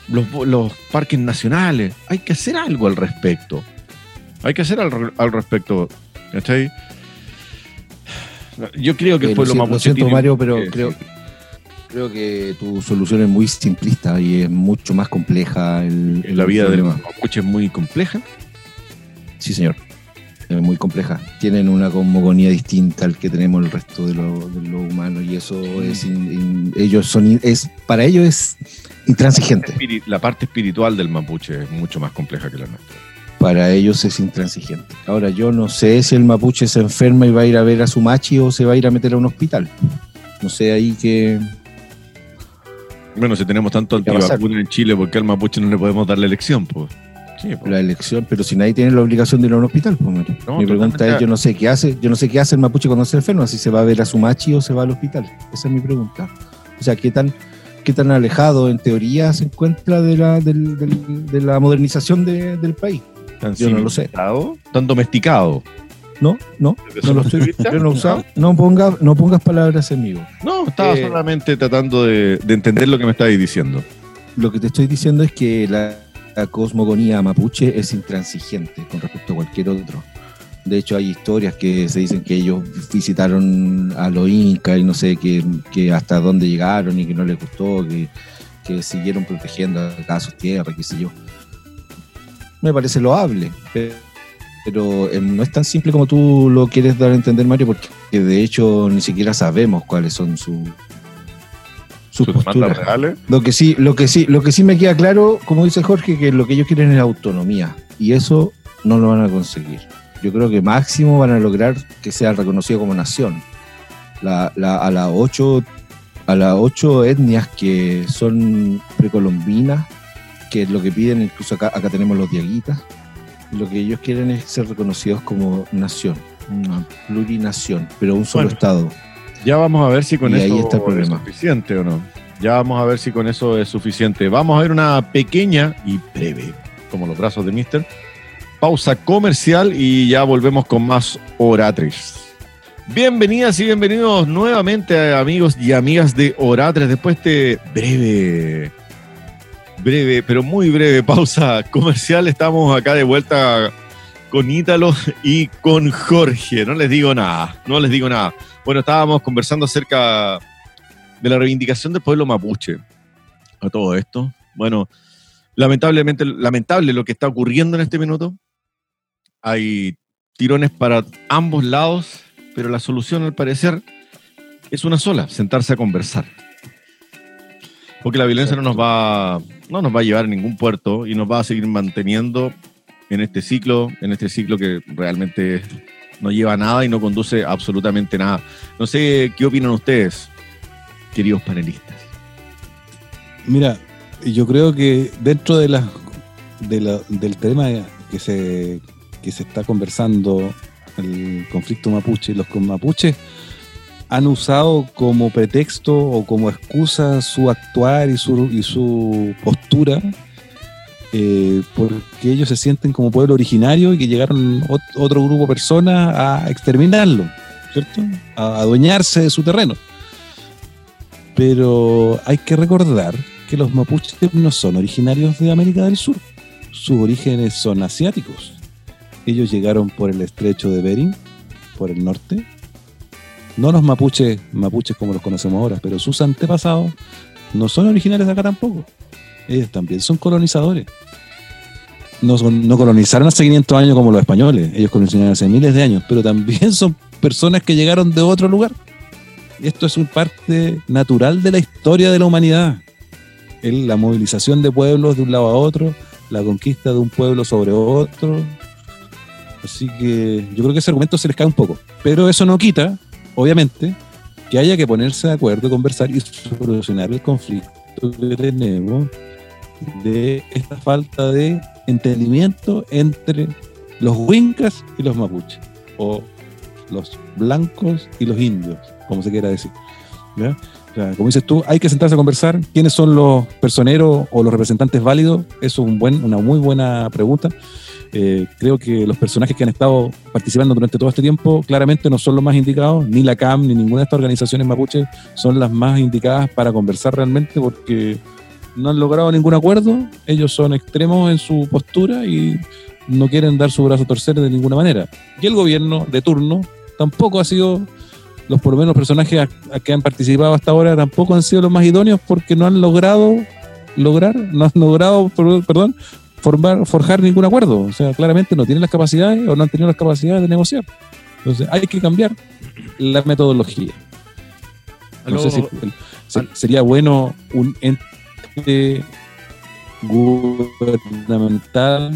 los, los parques nacionales. Hay que hacer algo al respecto. Hay que hacer al, al respecto. ¿Cachai? Yo creo que el Eh, lo mapuche Lo siento, Mario, pero que- creo, creo que tu solución es muy simplista y es mucho más compleja. El, la vida del mapuche es muy compleja. Sí, señor. Es muy compleja. Tienen una cosmogonía distinta al que tenemos el resto de los de lo humanos y eso es in- in- ellos son es para ellos es intransigente. La parte espiritual del mapuche es mucho más compleja que la nuestra. Para ellos es intransigente. Ahora yo no sé si el mapuche se enferma y va a ir a ver a su machi o se va a ir a meter a un hospital. No sé ahí que Bueno, si tenemos tanto antivacuna en Chile, ¿por qué al mapuche no le podemos dar la elección? Pues? Sí, pues. la elección, pero si nadie tiene la obligación de ir a un hospital, pues, Mario. No, Mi pregunta es, yo no sé qué hace, yo no sé qué hace el mapuche cuando se enferma, si se va a ver a su machi o se va al hospital. Esa es mi pregunta. O sea, qué tan, qué tan alejado en teoría se encuentra de la, del- de la modernización de- del país. ¿Tan yo no lo sé. ¿Tan domesticado? No, no, no lo estoy. de Yo no, usado- no, ponga, no pongas palabras en mí. No, estaba Eh, solamente tratando de, de entender lo que me estabais diciendo. Lo que te estoy diciendo es que la, la cosmogonía mapuche es intransigente con respecto a cualquier otro. De hecho, hay historias que se dicen que ellos visitaron a los incas y no sé que, que hasta dónde llegaron y que no les gustó, que, que siguieron protegiendo acá sus tierras, qué sé yo. Me parece loable, pero, pero, eh, no es tan simple como tú lo quieres dar a entender, Mario, porque de hecho ni siquiera sabemos cuáles son sus sus ¿Sus demandas posturas. reales? Lo que sí, lo que sí, lo que sí me queda claro, como dice Jorge, que lo que ellos quieren es autonomía y eso no lo van a conseguir. Yo creo que máximo van a lograr que sea reconocido como nación. La, la- a las ocho, a las ocho etnias que son precolombinas, que es lo que piden, incluso acá, acá tenemos los diaguitas, lo que ellos quieren es ser reconocidos como nación, una plurinación, pero un solo Bueno. estado. Ya vamos a ver si con eso es suficiente o no. Ya vamos a ver si con eso es suficiente. Vamos a ver una pequeña y breve, como los brazos de Mister, pausa comercial y ya volvemos con más Oratres. Bienvenidas y bienvenidos nuevamente amigos y amigas de Oratres después de breve, breve, pero muy breve pausa comercial. Estamos acá de vuelta con Ítalo y con Jorge. No les digo nada, no les digo nada. Bueno, estábamos conversando acerca de la reivindicación del pueblo mapuche. A todo esto. Bueno, lamentablemente, lamentable lo que está ocurriendo en este minuto. Hay tirones para ambos lados, pero la solución al parecer es una sola, sentarse a conversar. Porque la violencia no nos va, no nos va a llevar a ningún puerto y nos va a seguir manteniendo en este ciclo, en este ciclo que realmente no lleva nada y no conduce absolutamente nada. No sé qué opinan ustedes, queridos panelistas. Mira, yo creo que dentro de la, de la- del tema que se, que se está conversando, el conflicto mapuche, los mapuches han usado como pretexto o como excusa su actuar y su, y su postura, eh, porque ellos se sienten como pueblo originario y que llegaron ot- otro grupo de personas a exterminarlo, ¿cierto? A adueñarse de su terreno. Pero hay que recordar que los mapuches no son originarios de América del Sur. Sus orígenes son asiáticos. Ellos llegaron por el estrecho de Bering, por el norte, no los mapuches, mapuches como los conocemos ahora, pero sus antepasados no son originales de acá tampoco. Ellos también son colonizadores. No, colonizaron hace 500 años como los españoles, ellos colonizaron hace miles de años, pero también son personas que llegaron de otro lugar. Esto es una parte natural de la historia de la humanidad. La movilización de pueblos de un lado a otro, la conquista de un pueblo sobre otro. Así que yo creo que ese argumento se les cae un poco. Pero eso no quita, obviamente, que haya que ponerse de acuerdo, conversar y solucionar el conflicto que tenemos de esta falta de entendimiento entre los huincas y los mapuches, o los blancos y los indios, como se quiera decir. ¿ya? O sea, como dices tú, hay que sentarse a conversar. ¿Quiénes son los personeros o los representantes válidos? Eso es una muy buena pregunta. Eh, creo que los personajes que han estado participando durante todo este tiempo claramente no son los más indicados, ni la CAM ni ninguna de estas organizaciones mapuches son las más indicadas para conversar realmente porque no han logrado ningún acuerdo, ellos son extremos en su postura y no quieren dar su brazo a torcer de ninguna manera. Y el gobierno de turno tampoco ha sido, los por lo menos los personajes a- a que han participado hasta ahora tampoco han sido los más idóneos porque no han logrado lograr, no han logrado, per- perdón, formar, forjar ningún acuerdo. O sea, claramente no tienen las capacidades o no han tenido las capacidades de negociar. Entonces hay que cambiar la metodología. No sé si se- sería bueno un ente gubernamental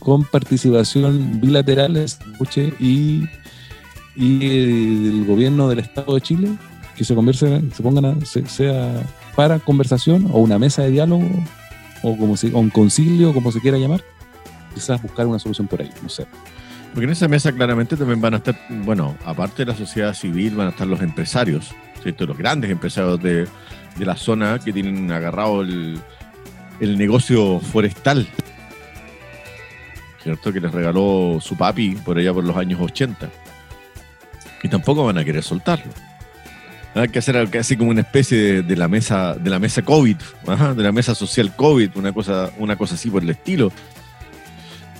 con participación bilateral escuche, y, y el gobierno del Estado de Chile que se converse, se pongan a- se- sea para conversación o una mesa de diálogo o como si, o un concilio como se quiera llamar quizás buscar una solución por ahí no sé Porque en esa mesa claramente también van a estar, bueno, aparte de la sociedad civil, van a estar los empresarios, ¿cierto? Los grandes empresarios de, de la zona que tienen agarrado el, el negocio forestal, ¿cierto? Que les regaló su papi por allá por los años 80. Y tampoco van a querer soltarlo. Hay que hacer así como una especie de, de la mesa de la mesa COVID, ajá, de la mesa social COVID, una cosa, una cosa así por el estilo.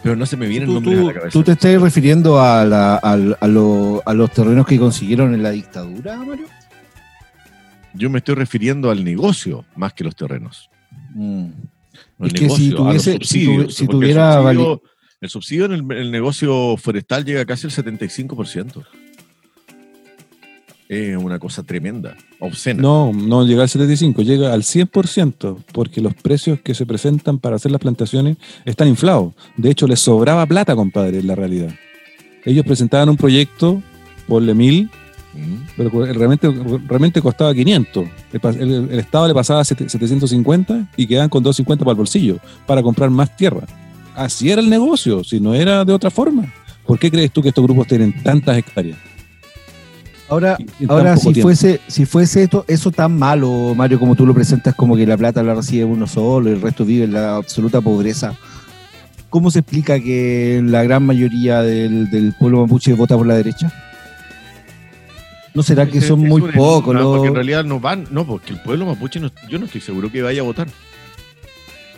Pero no se me viene el ¿Tú, nombre a la cabeza. tú te estás refiriendo a, la- al- a lo- a los terrenos que consiguieron en la dictadura, Mario? Yo me estoy refiriendo al negocio más que los terrenos. Mm. El Es que si a tuviese- si si tuviera el subsidio, el subsidio en el, el negocio forestal llega casi al 75%. Es una cosa tremenda, obscena. no no llega al 75 llega al 100% porque los precios que se presentan para hacer las plantaciones están inflados de hecho les sobraba plata compadre en la realidad ellos presentaban un proyecto por mil Mm. pero realmente, realmente costaba 500. El, pa- el- el Estado le pasaba sete- 750 y quedaban con 250 para el bolsillo, para comprar más tierra. Así era el negocio, si no era de otra forma. ¿Por qué crees tú que estos grupos tienen tantas hectáreas? Ahora, y ahora si tiempo? fuese, si fuese esto, eso tan malo, Mario, como tú lo presentas, como que la plata la recibe uno solo, el resto vive en la absoluta pobreza. ¿Cómo se explica que la gran mayoría del, del pueblo mapuche vota por la derecha? ¿No será que son muy pocos enigma, Porque en realidad no van, no, porque el pueblo mapuche, no- yo no estoy seguro que vaya a votar.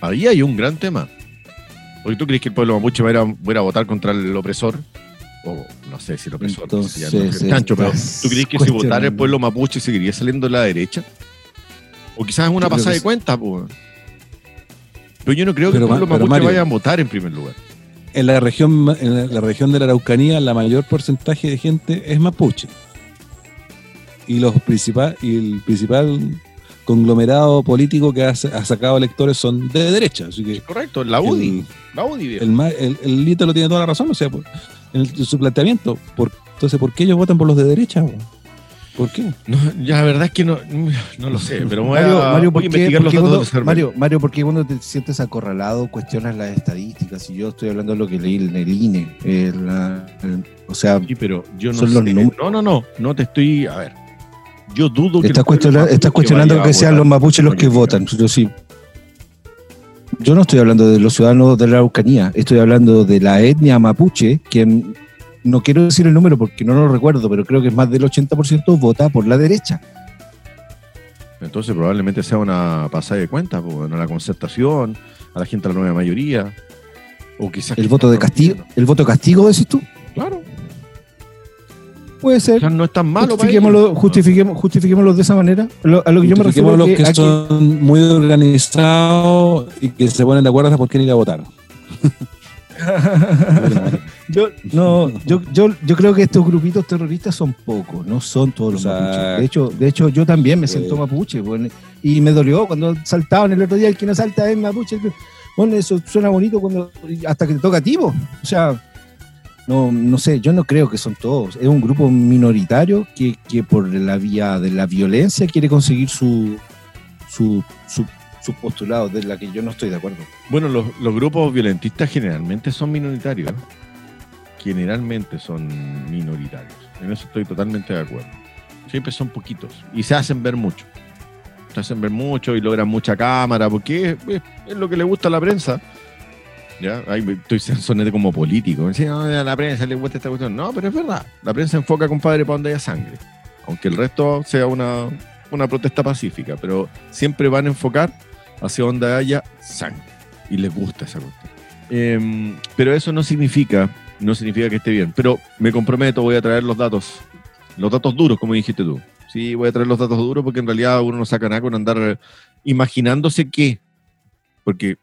Ahí hay un gran tema. Porque tú crees que el pueblo mapuche va a ir a, va a ir a votar contra el opresor, o no sé si no ya no Entonces, sé, chancho, pero ¿tú crees que si votara el pueblo mapuche seguiría saliendo de la derecha? O quizás es una pasada de cuenta, pues. Pero yo no creo que el pueblo mapuche Mario- vaya a votar en primer lugar. En la región, en la- región de la Araucanía, la mayor porcentaje de gente es mapuche. Y, los principal, y el principal conglomerado político que ha, ha sacado electores son de derecha. Así que Correcto, la UDI. el- la UDI, el, el, el Lito lo tiene toda la razón, o sea, por- en, el- en su planteamiento. Por, entonces, ¿por qué ellos votan por los de derecha? ¿Por qué? No, ya la verdad es que no, no lo sé, pero voy Mario, a, Mario, voy ¿por a qué, investigar por los datos cuando. Mario, Mario, ¿por qué cuando te sientes acorralado cuestionas las estadísticas? Y yo estoy hablando de lo que leí en el INE. la- el- o sea, Sí, pero yo no Son los. No, no, no, no te estoy. A ver. Yo dudo que. estás, cuestionando que a sean los mapuches los que votan. Yo sí. Yo no estoy hablando de los ciudadanos de la Araucanía, estoy hablando de la etnia mapuche, mm, no quiero decir el número porque no lo recuerdo, pero creo que es más del 80% vota por la derecha. Entonces probablemente sea una pasada de cuenta, bueno, a la concertación, a la gente de la nueva mayoría. O quizás. El voto de castigo, el voto de castigo, decís tú. Puede ser. O sea, no es tan malo. Justifiquémoslo, justifiquémoslo de esa manera. Lo- a lo que yo me refiero los que son muy organizados y que se ponen de acuerdo por quién ir a votar. yo, no, yo, yo, yo creo que estos grupitos terroristas son pocos, no son todos los Exacto. mapuches. De hecho, de hecho, yo también me siento mapuche. bueno, y me dolió cuando saltaban el otro día, el que no salta es mapuche. Bueno, eso suena bonito cuando hasta que te toca a ti. O sea, no, no sé, yo no creo que son todos. Es un grupo minoritario que, que por la vía de la violencia quiere conseguir su, su, su, su postulado, de la que yo no estoy de acuerdo. Bueno, los, los grupos violentistas generalmente son minoritarios. Generalmente son minoritarios. En eso estoy totalmente de acuerdo. Siempre son poquitos. Y se hacen ver mucho. Se hacen ver mucho y logran mucha cámara, porque es- es lo que le gusta a la prensa. ¿Ya? Estoy sonete como político. "No, a la prensa le gusta esta cuestión. No, pero es verdad. La prensa enfoca, compadre, para donde haya sangre. Aunque el resto sea una, una protesta pacífica. Pero siempre van a enfocar hacia donde haya sangre. Y les gusta esa cuestión. Em, pero eso no significa, no significa que esté bien. Pero me comprometo, voy a traer los datos. Los datos duros, como dijiste tú. Sí, voy a traer los datos duros porque en realidad uno no saca nada con andar imaginándose que. Porque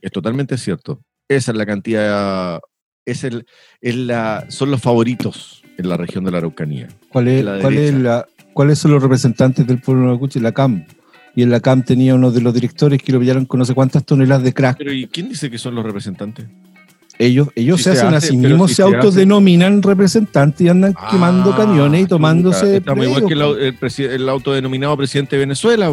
es totalmente cierto. Esa es la cantidad. Es el, es la, son los favoritos en la región de la Araucanía. ¿Cuál es, La cuál es derecha. la, ¿Cuáles son los representantes del pueblo mapuche? La CAM. Y en la CAM tenía uno de los directores que lo pillaron con no sé cuántas toneladas de crack. Pero ¿y quién dice que son los representantes? Ellos, ellos Si se se hacen hace, a sí mismos, si se autodenominan representantes y andan Ah, quemando camiones y tomándose. Estamos igual que el, el el autodenominado presidente de Venezuela.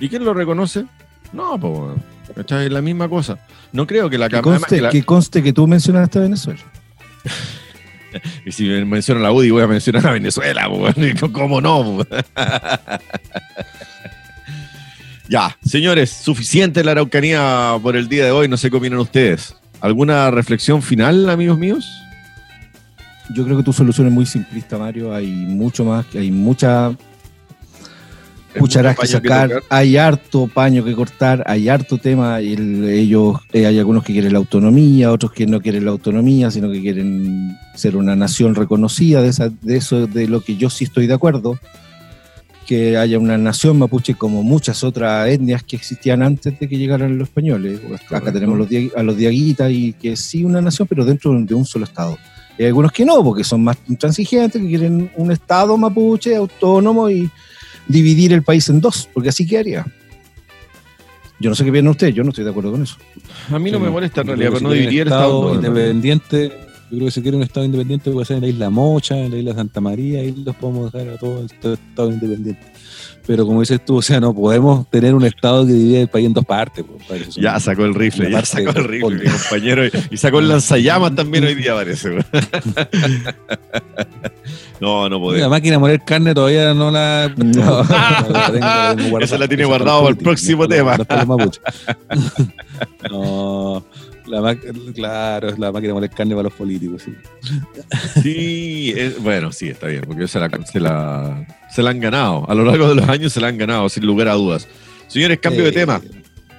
¿Y quién lo reconoce? No, pues. ¿Cachai? Es la misma cosa. No creo que la que, conste, que la- que conste que tú mencionaste a Venezuela. Y si me menciono la UDI, voy a mencionar a Venezuela. ¿Cómo no? ya, señores, suficiente la Araucanía por el día de hoy. No sé qué opinan ustedes. ¿Alguna reflexión final, amigos míos? Yo creo que tu solución es muy simplista, Mario. Hay mucho más, hay mucha cucharas que sacar, hay harto paño que cortar, hay harto tema. y el- ellos, eh, hay algunos que quieren la autonomía, otros que no quieren la autonomía, sino que quieren ser una nación reconocida. De, esa, de eso, de lo que yo sí estoy de acuerdo, que haya una nación mapuche como muchas otras etnias que existían antes de que llegaran los españoles. Acá tenemos los a los diaguitas y que sí una nación, pero dentro de un solo estado. Y hay algunos que no, porque son más intransigentes, que quieren un estado mapuche autónomo y dividir el país en dos, porque así quedaría. Yo no sé qué piensan ustedes, yo no estoy de acuerdo con eso. A mí no Sí, me molesta en realidad, pero no dividir el estado Estado. no, independiente. Yo creo que si quiere un estado independiente puede ser en la isla Mocha, en la isla Santa María, ahí los podemos dejar a todos estos estados independientes. Pero como dices tú, o sea, no podemos tener un estado que divide el país en dos partes. pues, Ya sacó el rifle, ya sacó el rifle, compañero. y- sacó el lanzallamas también hoy día, parece. güey. No, no La podemos. máquina de moler carne todavía no la. No. la tengo- la guardada. Esa la tiene Esa guardado para el próximo tema. no la claro, es la máquina de moler carne para los políticos. Sí. Sí, es- bueno, sí, está bien, porque se la, se, la, se la han ganado. A lo largo de los años se la han ganado, sin lugar a dudas. Señores, cambio de tema.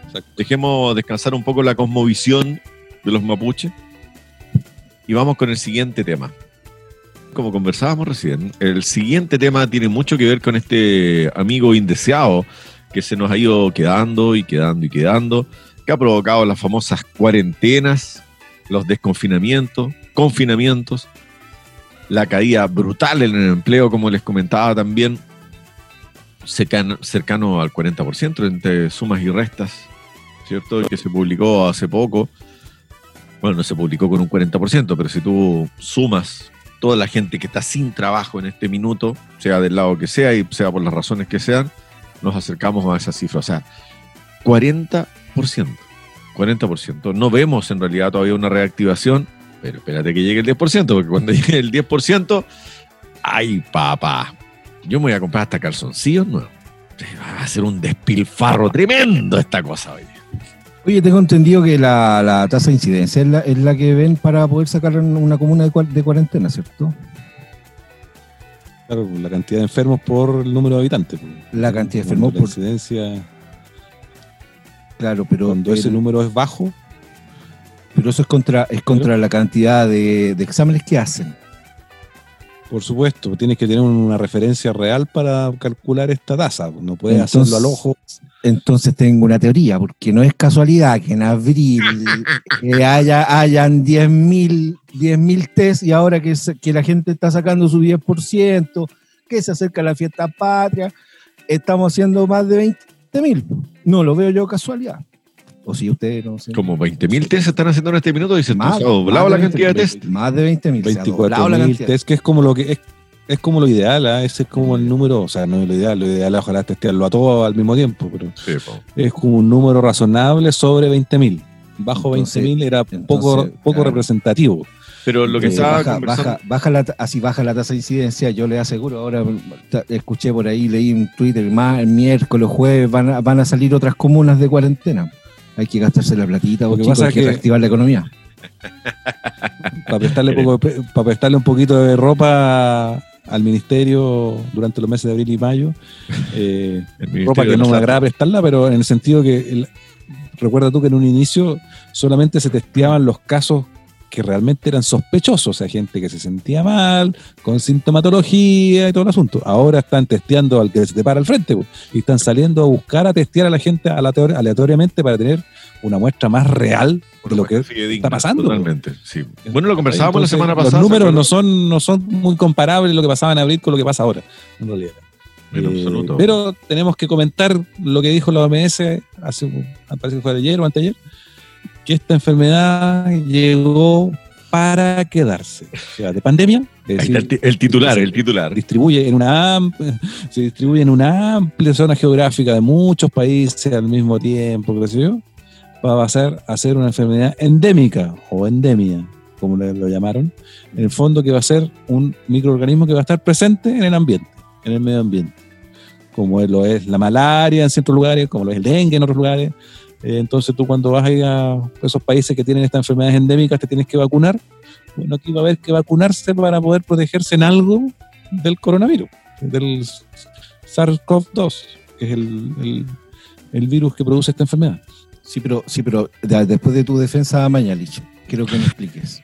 exacto. Dejemos descansar un poco la cosmovisión de los mapuches y vamos con el siguiente tema. Como conversábamos recién, el siguiente tema tiene mucho que ver con este amigo indeseado que se nos ha ido quedando y quedando y quedando, que ha provocado las famosas cuarentenas, los desconfinamientos, confinamientos, la caída brutal en el empleo, como les comentaba también, cercano, cercano al 40% entre sumas y restas, ¿cierto? Que se publicó hace poco. Bueno, no se publicó con un 40%, pero si tú sumas toda la gente que está sin trabajo en este minuto, sea del lado que sea y sea por las razones que sean, nos acercamos a esa cifra. O sea, 40%. 40%. No vemos en realidad todavía una reactivación, pero espérate que llegue el 10%, porque cuando llegue el 10%, ¡ay, papá! Yo me voy a comprar hasta calzoncillos nuevos. Va a ser un despilfarro tremendo esta cosa hoy. Oye, tengo entendido que la, la tasa de incidencia es la, es la que ven para poder sacar una comuna de, cua- de cuarentena, ¿cierto? Claro, la cantidad de enfermos por el número de habitantes. pues. La cantidad de enfermos la por- incidencia, Claro, pero, cuando ese número es bajo, pero eso es contra, es contra la cantidad de, de exámenes que hacen. Por supuesto, tienes que tener una referencia real para calcular esta tasa. No puedes hacerlo al ojo. Entonces tengo una teoría, porque no es casualidad que en abril eh, haya, hayan 10.000 10.000 test y ahora que, se- que la gente está sacando su 10%, que se acerca la fiesta patria, estamos haciendo más de 20.000. No lo veo yo casualidad. O si ustedes no sé. Como 20.000 test se están haciendo en este minuto se Más- ha doblado la cantidad de 20.000, test. Más de 20.000. se ha doblado la 24.000 cantidad. test, que es como lo que es, es como lo ideal, ¿ah? ese es como el número, o sea, no es lo ideal, lo ideal es ojalá testearlo a todos al mismo tiempo, pero Sí, es como un número razonable sobre 20.000. Bajo Entonces- 20.000 era poco, entonces, poco claro. representativo. Pero lo que Eh, estaba baja, conversando- baja, baja la, así baja la tasa de incidencia, yo le aseguro, ahora escuché por ahí, leí en Twitter, más el miércoles, jueves, van a, van a salir otras comunas de cuarentena. Hay que gastarse la platita, porque pasa hay que que- reactivar la economía. Para prestarle, poco para prestarle un poquito de ropa al ministerio durante los meses de abril y mayo. eh, ropa que no me agrada prestarla, pero en el sentido que, el- recuerda tú que en un inicio solamente se testeaban los casos que realmente eran sospechosos, o sea, gente que se sentía mal, con sintomatología y todo el asunto. Ahora están testeando al que se te para al frente pues, y están saliendo a buscar a testear a la gente aleator- aleatoriamente para tener una muestra más real de lo que está pasando, Totalmente, sí. Bueno, lo conversábamos Entonces, la semana pasada. Los números ¿se no son, no son muy comparables lo que pasaba en abril con lo que pasa ahora, en realidad. En Eh, absoluto. pero tenemos que comentar lo que dijo la OMS hace, parece que fue ayer o anteayer, que esta enfermedad llegó para quedarse. O sea, de pandemia, decir, el, ti- el titular, el titular. distribuye en una amplia, se distribuye en una amplia zona geográfica de muchos países al mismo tiempo, qué sé yo, va a ser a ser una enfermedad endémica o endemia, como le- lo llamaron, en el fondo que va a ser un microorganismo que va a estar presente en el ambiente, en el medio ambiente, como lo es la malaria en ciertos lugares, como lo es el dengue en otros lugares. Eh, entonces tú cuando vas a ir a esos países que tienen estas enfermedades endémicas te tienes que vacunar. Bueno, aquí va a haber que vacunarse para poder protegerse en algo del coronavirus, del SARS-CoV-2, que es el, el- el virus que produce esta enfermedad. Sí, pero, sí, pero ya, después de tu defensa, Mañalich, quiero que me expliques.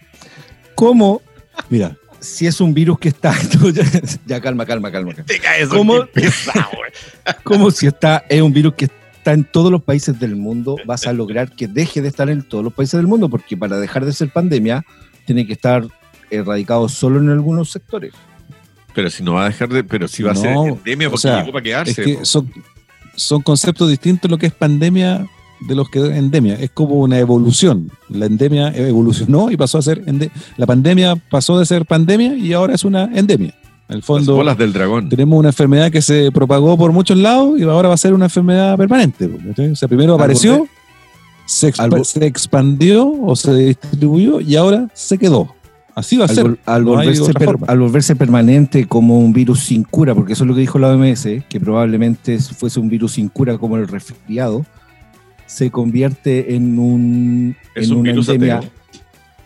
¿Cómo, Mira, si es un virus que está... ya, ya, calma, calma, calma. calma. Te caes, ¿Cómo? pesado. ¿Cómo si está, es un virus que está en todos los países del mundo, vas a lograr que deje de estar en todos los países del mundo? Porque para dejar de ser pandemia, tiene que estar erradicado solo en algunos sectores. Pero si no va a dejar de. Pero si va a ser No, endemia o porque sea, llegó para quedarse. es que po. son, son conceptos distintos lo que es pandemia de los que es endemia. Es como una evolución. La endemia evolucionó y pasó a ser la pandemia pasó de ser pandemia y ahora es una endemia. En el Las fondo bolas del dragón. tenemos una enfermedad que se propagó por muchos lados y ahora va a ser una enfermedad permanente. O sea, primero apareció, se, expa- expandió o se distribuyó y ahora se quedó. Así va a Al, ser. al no volverse al permanente como un virus sin cura, porque eso es lo que dijo la OMS, que probablemente fuese un virus sin cura como el resfriado, se convierte en un Es en un una virus endemia. ateo.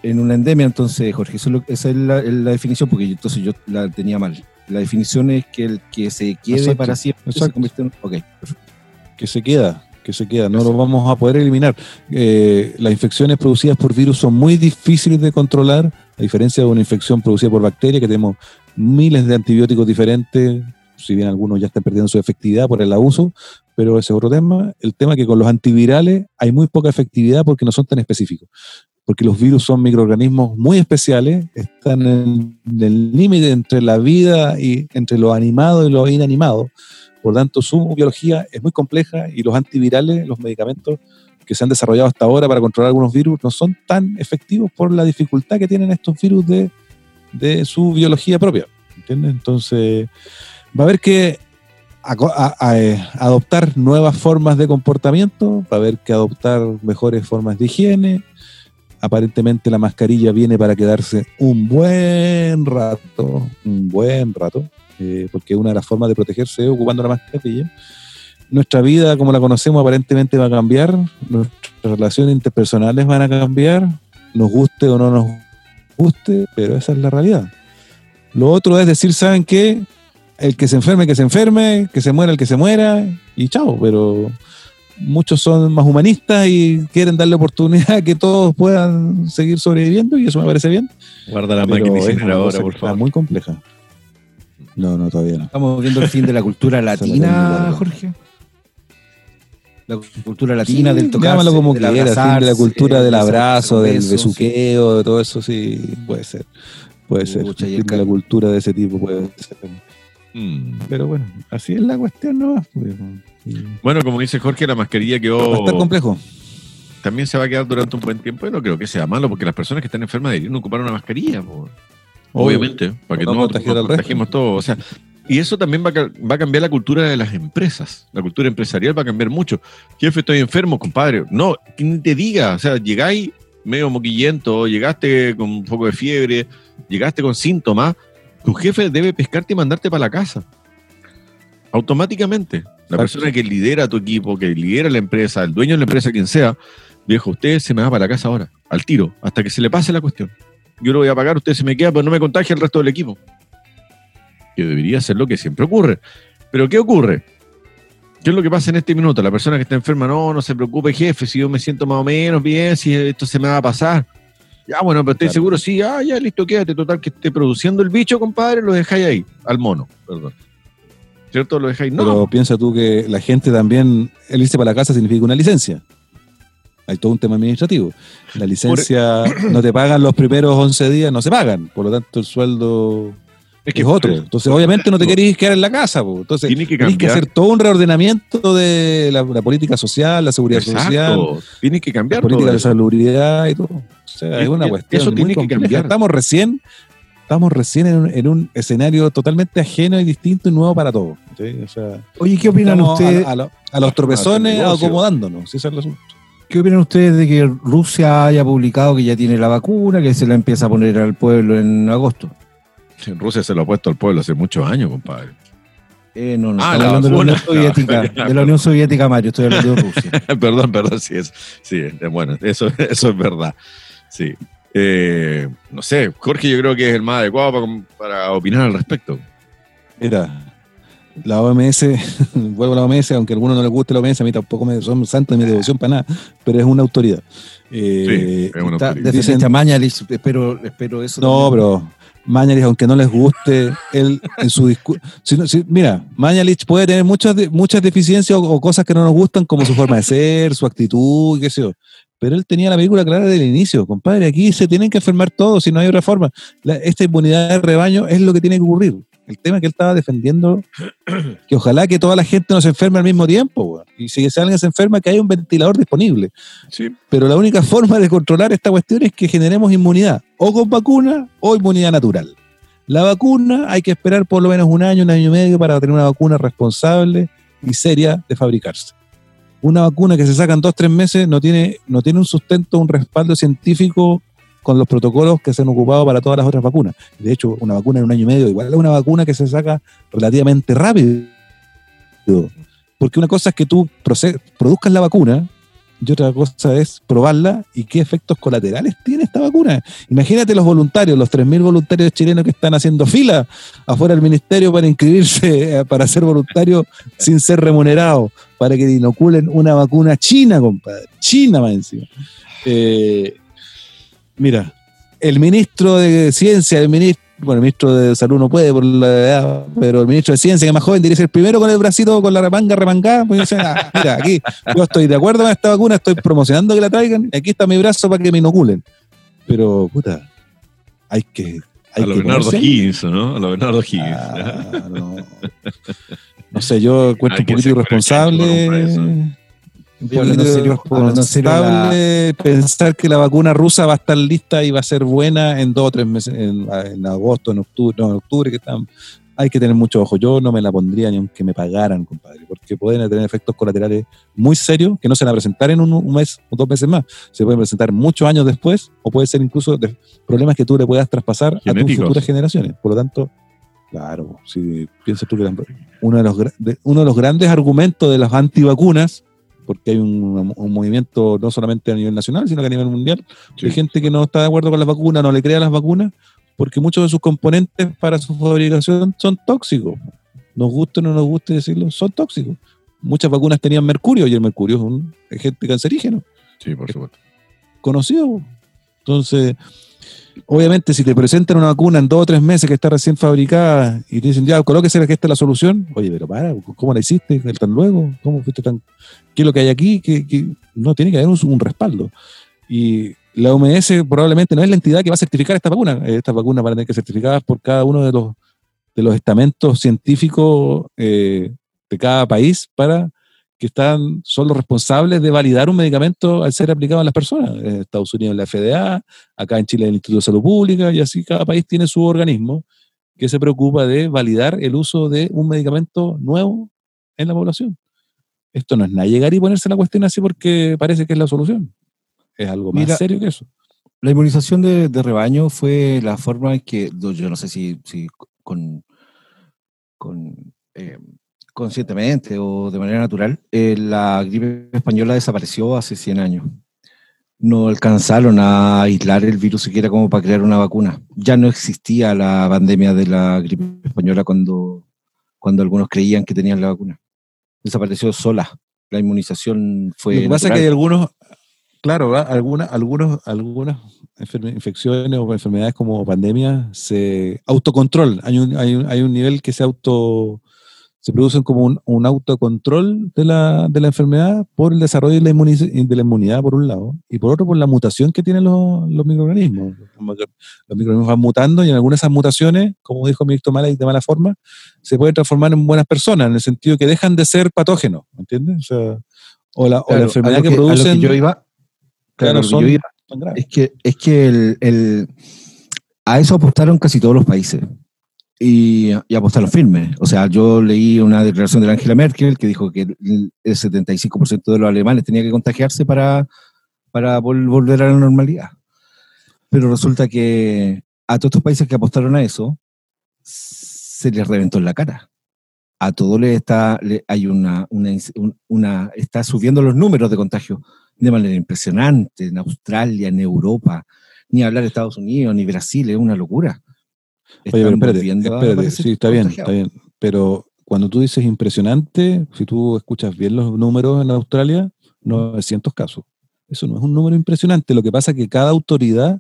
En una endemia, entonces, Jorge, eso es lo- esa es la, la definición, porque yo- entonces yo la tenía mal. La definición es que el que se quede Exacto, para siempre se convierte en. Ok, perfecto. que se queda, que se queda, no lo vamos a poder eliminar. Eh, las infecciones producidas por virus son muy difíciles de controlar, a diferencia de una infección producida por bacterias, que tenemos miles de antibióticos diferentes, si bien algunos ya están perdiendo su efectividad por el abuso, pero ese es otro tema. El tema es que con los antivirales hay muy poca efectividad porque no son tan específicos. Porque los virus son microorganismos muy especiales, están en el límite entre la vida y entre lo animado y lo inanimado. Por tanto, su biología es muy compleja y los antivirales, los medicamentos que se han desarrollado hasta ahora para controlar algunos virus, no son tan efectivos por la dificultad que tienen estos virus de, de su biología propia. ¿Entiendes? Entonces, va a haber que aco- a- a- eh, adoptar nuevas formas de comportamiento, va a haber que adoptar mejores formas de higiene. Aparentemente la mascarilla viene para quedarse un buen rato, un buen rato eh, porque una de las formas de protegerse es ocupando la mascarilla. Nuestra vida, como la conocemos, aparentemente va a cambiar, nuestras relaciones interpersonales van a cambiar, nos guste o no nos guste, pero esa es la realidad. Lo otro es decir, ¿saben qué? El que se enferme, que se enferme, que se muera, el que se muera, y chao, pero muchos son más humanistas y quieren darle oportunidad a que todos puedan seguir sobreviviendo y eso me parece bien. Guarda la máquina que por está favor. muy compleja. No, no, todavía no. Estamos viendo el fin de la cultura latina. Jorge. La cultura latina Sí, del tocarse, llámalo como del quieras, fin de la abrazarse, cultura del abrazo, del besuqueo, de todo eso sí, puede ser. Puede ser. La cultura de ese tipo puede ser. Mm. Pero bueno, así es la cuestión, ¿no? Y- Bueno, como dice Jorge, la mascarilla Va a quedó. estar complejo. También se va a quedar durante un buen tiempo. Y no creo que sea malo, porque las personas que están enfermas deberían ocupar una mascarilla. Obviamente, para que No no resto. contagiemos todos. O sea, y eso también va a, va a cambiar la cultura de las empresas. La cultura empresarial va a cambiar mucho. Jefe, estoy enfermo, compadre. No, que ni te diga. O sea, llegáis medio moquillento, llegaste con un poco de fiebre, llegaste con síntomas. Tu jefe debe pescarte y mandarte para la casa. Automáticamente. La persona que lidera tu equipo, que lidera la empresa, el dueño de la empresa, quien sea, viejo, usted se me va para la casa ahora, al tiro, hasta que se le pase la cuestión. Yo lo voy a pagar, usted se me queda, pero no me contagia el resto del equipo. Que debería ser lo que siempre ocurre. Pero ¿qué ocurre? ¿Qué es lo que pasa en este minuto? La persona que está enferma, no, no se preocupe, jefe, si yo me siento más o menos bien, si esto se me va a pasar. Ya, bueno, pero estoy Claro. seguro, sí, ah, ya, listo, quédate, total, que esté produciendo el bicho, compadre, lo dejáis ahí, al mono, perdón. ¿Cierto? Lo dejáis, no. Pero piensa tú que la gente también, el irse para la casa significa una licencia. Hay todo un tema administrativo. La licencia no te pagan los primeros 11 días, no se pagan. Por lo tanto, el sueldo es es otro. Entonces, obviamente no te querés quedar en la casa. po. Entonces, tiene que tienes que hacer todo un reordenamiento de la, la política social, la seguridad social, Exacto. Tiene que la cambiar política todo de salubridad y todo. Sea, Es una cuestión eso muy compleja. Estamos recién, estamos recién en un, en un escenario totalmente ajeno y distinto y nuevo para todos. ¿sí? O sea, Oye, ¿qué opinan ustedes? a, a lo- a los tropezones negocio. acomodándonos. ese es el asunto. ¿Qué opinan ustedes de que Rusia haya publicado que ya tiene la vacuna, que se la empieza a poner al pueblo en agosto? En Rusia se lo ha puesto al pueblo hace muchos años, compadre. Eh, no, no, Ah, la hablando de la Unión vacuna. Soviética, Ya, de la Unión Soviética, Mario, estoy hablando de Rusia. perdón, perdón, sí es. Sí, bueno, eso, eso es verdad. Sí. Eh, no sé, Jorge yo creo que es el más adecuado para, para opinar al respecto. Mira, la OMS, vuelvo a la OMS, aunque a algunos no les guste la OMS, a mí tampoco me son santos ni mi devoción para nada, pero es una autoridad. Eh, Sí, es una Está- autoridad. Desde Dicen- Mañalich, espero, espero eso. No, también. pero Mañalich, aunque no les guste, él en su discurso. mira, Mañalich puede tener muchas, de- muchas deficiencias o, o cosas que no nos gustan, como su forma de ser, su actitud, qué sé yo. Pero él tenía la película clara desde el inicio, compadre. Aquí se tienen que enfermar todos si no hay otra forma. La- esta inmunidad de rebaño es lo que tiene que ocurrir. El tema que él estaba defendiendo, que ojalá que toda la gente no se enferme al mismo tiempo. Y si alguien se enferma, que haya un ventilador disponible. Sí, Pero la única forma de controlar esta cuestión es que generemos inmunidad, o con vacuna o inmunidad natural. La vacuna hay que esperar por lo menos un año, un año y medio para tener una vacuna responsable y seria de fabricarse. Una vacuna que se saca en dos, tres meses no tiene, no tiene un sustento, un respaldo científico con los protocolos que se han ocupado para todas las otras vacunas. De hecho, una vacuna en un año y medio igual es una vacuna que se saca relativamente rápido. Porque una cosa es que tú produzcas la vacuna y otra cosa es probarla y qué efectos colaterales tiene esta vacuna. Imagínate los voluntarios, los 3.000 voluntarios chilenos que están haciendo fila afuera del ministerio para inscribirse, eh, para ser voluntarios sin ser remunerados, para que inoculen una vacuna china, compadre. China más encima. Eh, mira, el ministro de Ciencia, el ministro, bueno, el ministro de Salud no puede por la edad, pero el ministro de Ciencia, que es más joven, debería ser primero con el bracito, con la remanga remangada. pues, "Ah, mira, aquí yo estoy de acuerdo con esta vacuna, estoy promocionando que la traigan, aquí está mi brazo para que me inoculen. Pero, puta, hay que. Hay a lo Bernardo Higgins, ¿no? A lo Bernardo Higgins. Ah, no. No sé, yo encuentro un poquito ser irresponsable. Un poquito serio, la- irresponsable pensar que la vacuna rusa va a estar lista y va a ser buena en dos o tres meses, en, en agosto, en octubre, no, en octubre, que están. Hay que tener mucho ojo. Yo no me la pondría ni aunque me pagaran, compadre, porque pueden tener efectos colaterales muy serios que no se van a presentar en un, un mes o dos meses más. Se pueden presentar muchos años después o puede ser incluso de problemas que tú le puedas traspasar a tus futuras generaciones. Por lo tanto, claro, si piensas tú que la- uno de los, de- uno de los grandes argumentos de las antivacunas, porque hay un, un movimiento no solamente a nivel nacional, sino que a nivel mundial, Sí. de gente que no está de acuerdo con las vacunas, no le crea las vacunas, porque muchos de sus componentes para su fabricación son tóxicos. Nos guste o no nos guste decirlo, son tóxicos. Muchas vacunas tenían mercurio y el mercurio es un agente cancerígeno Sí, por supuesto. conocido. Entonces, obviamente, si te presentan una vacuna en dos o tres meses que está recién fabricada y te dicen, ya, colóquese que esta es la solución, oye, pero para, ¿cómo la hiciste tan luego? ¿Cómo fuiste tan.? ¿Qué es lo que hay aquí? que No, tiene que haber un, respaldo. Y la OMS probablemente no es la entidad que va a certificar esta vacuna. Estas vacunas van a tener que ser certificadas por cada uno de los, de los estamentos científicos eh, de cada país para que están, son los responsables de validar un medicamento al ser aplicado a las personas. En Estados Unidos la FDA, acá en Chile el Instituto de Salud Pública, y así cada país tiene su organismo que se preocupa de validar el uso de un medicamento nuevo en la población. Esto no es nada llegar y ponerse la cuestión así porque parece que es la solución. Es algo más serio que eso. La inmunización de, rebaño fue la forma en que, yo no sé si, si con, con eh, conscientemente o de manera natural, eh, la gripe española desapareció hace 100 años. No alcanzaron a aislar el virus siquiera como para crear una vacuna. Ya no existía la pandemia de la gripe española cuando, cuando algunos creían que tenían la vacuna. Desapareció sola. La inmunización fue. Lo que pasa es que hay algunos, claro, algunas, algunos, algunas infecciones o enfermedades como pandemia se autocontrol. Hay un, hay un, hay un nivel que se auto se producen como un, autocontrol de la, de la, enfermedad por el desarrollo de la, de la, inmunidad, por un lado, y por otro, por la mutación que tienen los, los microorganismos. Los microorganismos van mutando y en algunas de esas mutaciones, como dijo mi Mala y de mala forma, se pueden transformar en buenas personas, en el sentido que dejan de ser patógenos, ¿entiendes? O, sea, o, la, o la enfermedad que, producen. yo iba, claro, yo iba, es que, es que el, el, a eso apostaron casi todos los países y, y apostaron firme. O sea, yo leí una declaración de Angela Merkel que dijo que el 75% de los alemanes tenía que contagiarse para, para volver a la normalidad. Pero resulta que a todos estos países que apostaron a eso, se les reventó en la cara. A todos les está, hay una, una, una, está subiendo los números de contagio de manera impresionante en Australia, en Europa, ni hablar de Estados Unidos, ni Brasil, es una locura. Oye, pero espérate, sí, está bien, está bien. Pero cuando tú dices impresionante, si tú escuchas bien los números en Australia, 900 casos. Eso no es un número impresionante. Lo que pasa es que cada autoridad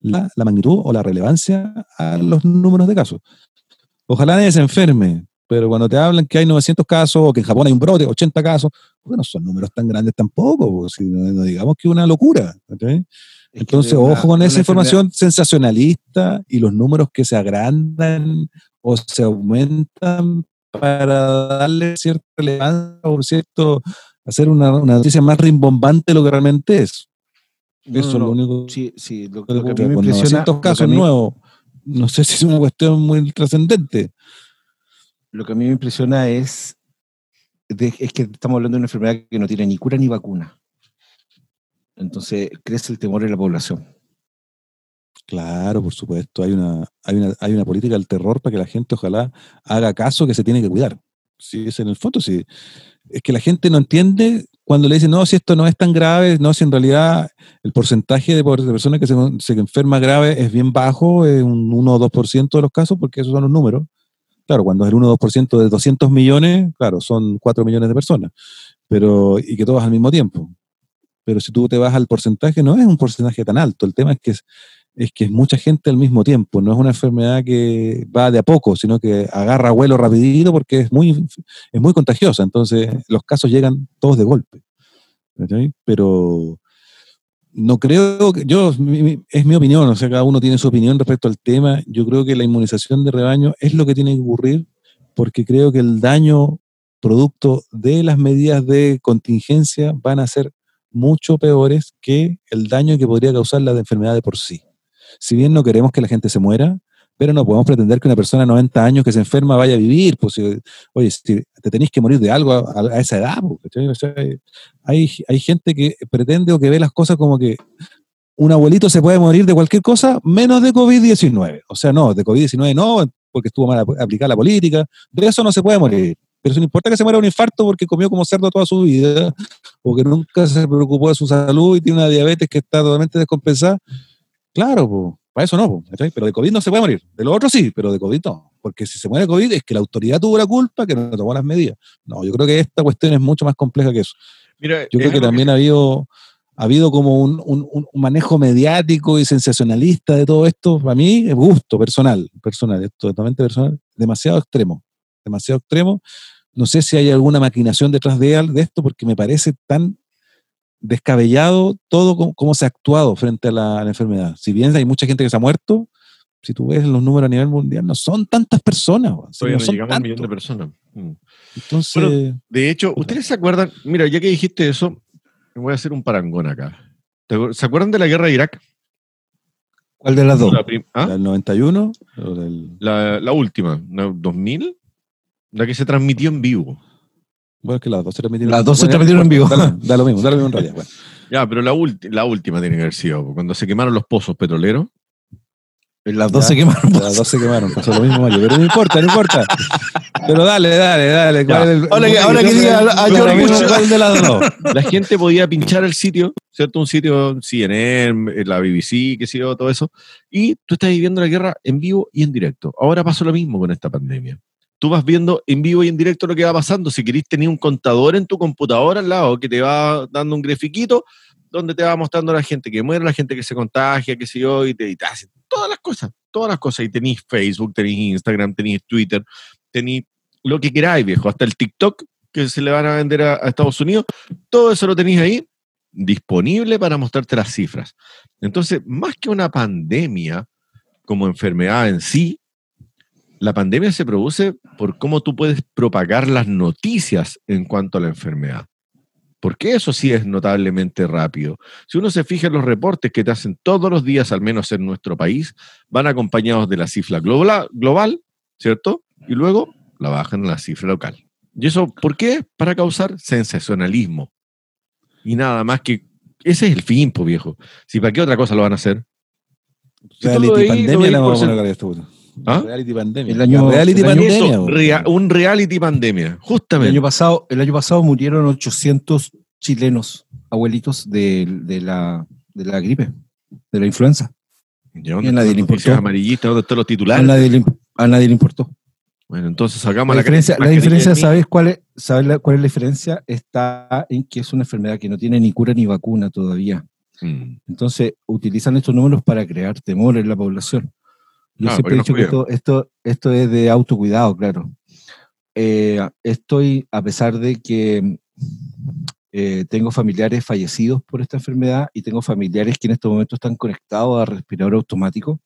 la, la magnitud o la relevancia a los números de casos. Ojalá nadie se enferme, pero cuando te hablan que hay 900 casos o que en Japón hay un brote, 80 casos, bueno, son números tan grandes tampoco, si no, digamos que es una locura. Entonces, ojo con esa información sensacionalista y los números que se agrandan o se aumentan para darle cierta relevancia o cierto, hacer una, noticia más rimbombante de lo que realmente es. Eso es lo único. Sí, sí, lo, que, me impresiona. casos nuevos, no sé si es una cuestión muy trascendente. Lo que a mí me impresiona es, es que estamos hablando de una enfermedad que no tiene ni cura ni vacuna. Entonces crece el temor en la población. Claro, por supuesto. Hay una, hay una, hay una política del terror para que la gente ojalá haga caso que se tiene que cuidar. Sí, es en el fondo, sí. Es que la gente no entiende cuando le dicen, no, si esto no es tan grave, no, si en realidad el porcentaje de, personas que se, se enferma grave es bien bajo, es un 1 o 2% de los casos, porque esos son los números. Claro, cuando es el 1 o 2% de 200 millones, claro, son 4 millones de personas, pero y que todas al mismo tiempo pero si tú te vas al porcentaje, no es un porcentaje tan alto. El tema es que es, que es mucha gente al mismo tiempo. No es una enfermedad que va de a poco, sino que agarra vuelo rapidito porque es muy, es muy contagiosa. Entonces, los casos llegan todos de golpe. Pero no creo que yo es mi opinión, o sea, cada uno tiene su opinión respecto al tema. Yo creo que la inmunización de rebaño es lo que tiene que ocurrir porque creo que el daño producto de las medidas de contingencia van a ser mucho peores que el daño que podría causar la enfermedad de por sí. Si bien no queremos que la gente se muera, pero no podemos pretender que una persona de 90 años que se enferma vaya a vivir. Pues, oye, si te tenéis que morir de algo a, esa edad. Pues, hay, hay gente que pretende o que ve las cosas como que un abuelito se puede morir de cualquier cosa menos de COVID-19. O sea, no, de COVID-19 no, porque estuvo mal aplicada la política. De eso no se puede morir. Pero si no importa que se muera un infarto porque comió como cerdo toda su vida, o que nunca se preocupó de su salud y tiene una diabetes que está totalmente descompensada, claro, pues, para eso no, pero de COVID no se puede morir. De lo otro sí, pero de COVID no. Porque si se muere de COVID es que la autoridad tuvo la culpa, que no tomó las medidas. No, yo creo que esta cuestión es mucho más compleja que eso. Mira, yo creo que también ha habido, ha habido como un, un- un manejo mediático y sensacionalista de todo esto, para mí es gusto personal, personal, esto totalmente personal, demasiado extremo, demasiado extremo. No sé si hay alguna maquinación detrás de, de esto, porque me parece tan descabellado todo cómo se ha actuado frente a la, a la enfermedad. Si bien hay mucha gente que se ha muerto, si tú ves los números a nivel mundial, no son tantas personas. Si no son llegamos a un millón de personas. Mm. Entonces, Bueno, De hecho, ¿ustedes se acuerdan? Mira, ya que dijiste eso, me voy a hacer un parangón acá. ¿Te acuer- ¿Se acuerdan de la guerra de Irak? ¿Cuál de las dos? La, ¿ah? la del 91, o del- La- la última, ¿no? ¿2000? La que se transmitió en vivo. Bueno, es que las dos se transmitieron Las dos se transmitieron en vivo. Da, lo- da lo mismo, da lo mismo en realidad. bueno. Ya, pero la, la última tiene que haber sido cuando se quemaron los pozos petroleros. Las dos Ya, se quemaron. Las dos se quemaron, pasó lo mismo, Mario. Pero no importa, no importa. Pero dale, dale, dale. ¿cuál es el- Ahora que- ahora que diga a lo George Bush. de las dos. La gente podía pinchar el sitio, ¿cierto? Un sitio CNN, la BBC, qué sé yo, todo eso. Y tú estás viviendo la guerra en vivo y en directo. Ahora pasó lo mismo con esta pandemia. Tú vas viendo en vivo y en directo lo que va pasando. Si querés tener un contador en tu computadora al lado que te va dando un grafiquito donde te va mostrando la gente que muere, la gente que se contagia, qué sé yo, y te, y hace todas las cosas, todas las cosas. Y tenéis Facebook, tenéis Instagram, tenéis Twitter, tenéis lo que queráis, viejo. Hasta el TikTok que se le van a vender a, a Estados Unidos, todo eso lo tenéis ahí disponible para mostrarte las cifras. Entonces, más que una pandemia como enfermedad en sí, la pandemia se produce por cómo tú puedes propagar las noticias en cuanto a la enfermedad. Porque eso sí es notablemente rápido. Si uno se fija en los reportes que te hacen todos los días, al menos en nuestro país, van acompañados de la cifra global, global ¿cierto? Y luego la bajan a la cifra local. ¿Y eso por qué? Para causar sensacionalismo. Y nada más que ese es el fin, pues viejo. Si para qué otra cosa lo van a hacer. Si Reality pandemia vamos a ¿Ah? Reality pandemia. El año- reality el año- pandemia. Rea- un reality pandemia, El justamente. año pasado, el año pasado murieron 800 chilenos, abuelitos de, de la, de la gripe, de la influenza. ¿Y a nadie le importó. amarillistas? ¿Dónde están los A titulares? nadie, le, a nadie le importó. Bueno, entonces sacamos La diferencia, la diferencia. ¿sabes cuál es? ¿Sabes la- cuál es la diferencia? Está en que es una enfermedad que no tiene ni cura ni vacuna todavía. Mm. Entonces, utilizan estos números para crear temor en la población. Yo Ah, siempre he dicho que esto, esto, esto es de autocuidado, claro. Eh, estoy, a pesar de que eh, tengo familiares fallecidos por esta enfermedad y tengo familiares que en estos momentos están conectados a respirador automático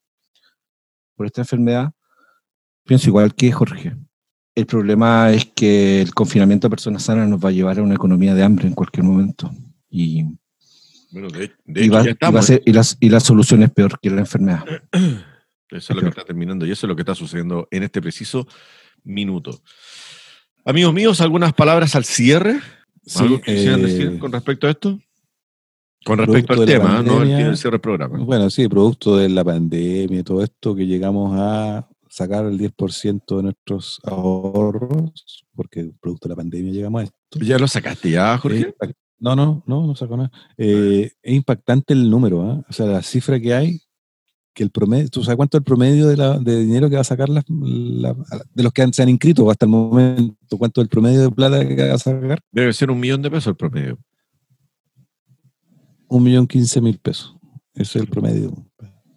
por esta enfermedad, pienso igual que Jorge. El problema es que el confinamiento a personas sanas nos va a llevar a una economía de hambre en cualquier momento. Y, Bueno, de, de y va- y va a estamos. ser- y las- y la solución es peor que la enfermedad. Eso es lo que está terminando y eso es lo que está sucediendo en este preciso minuto. Amigos míos, algunas palabras al cierre. Sí, ¿Algo que quisieran eh, decir con respecto a esto? Con respecto al tema, no el cierre del programa. Bueno, sí, producto de la pandemia y todo esto, que llegamos a sacar el 10% de nuestros ahorros, porque producto de la pandemia llegamos a esto. ¿Ya lo sacaste ya, Jorge? No, no, no, no saco nada. Eh, es impactante el número, ¿ah? o sea, la cifra que hay, que el promedio, ¿tú sabes cuánto es el promedio de, la- de dinero que va a sacar la- la- de los que han- se han inscrito hasta el momento? ¿Cuánto es el promedio de plata que va a sacar? Debe ser un millón de pesos el promedio. Un millón quince mil pesos. Ese es el promedio.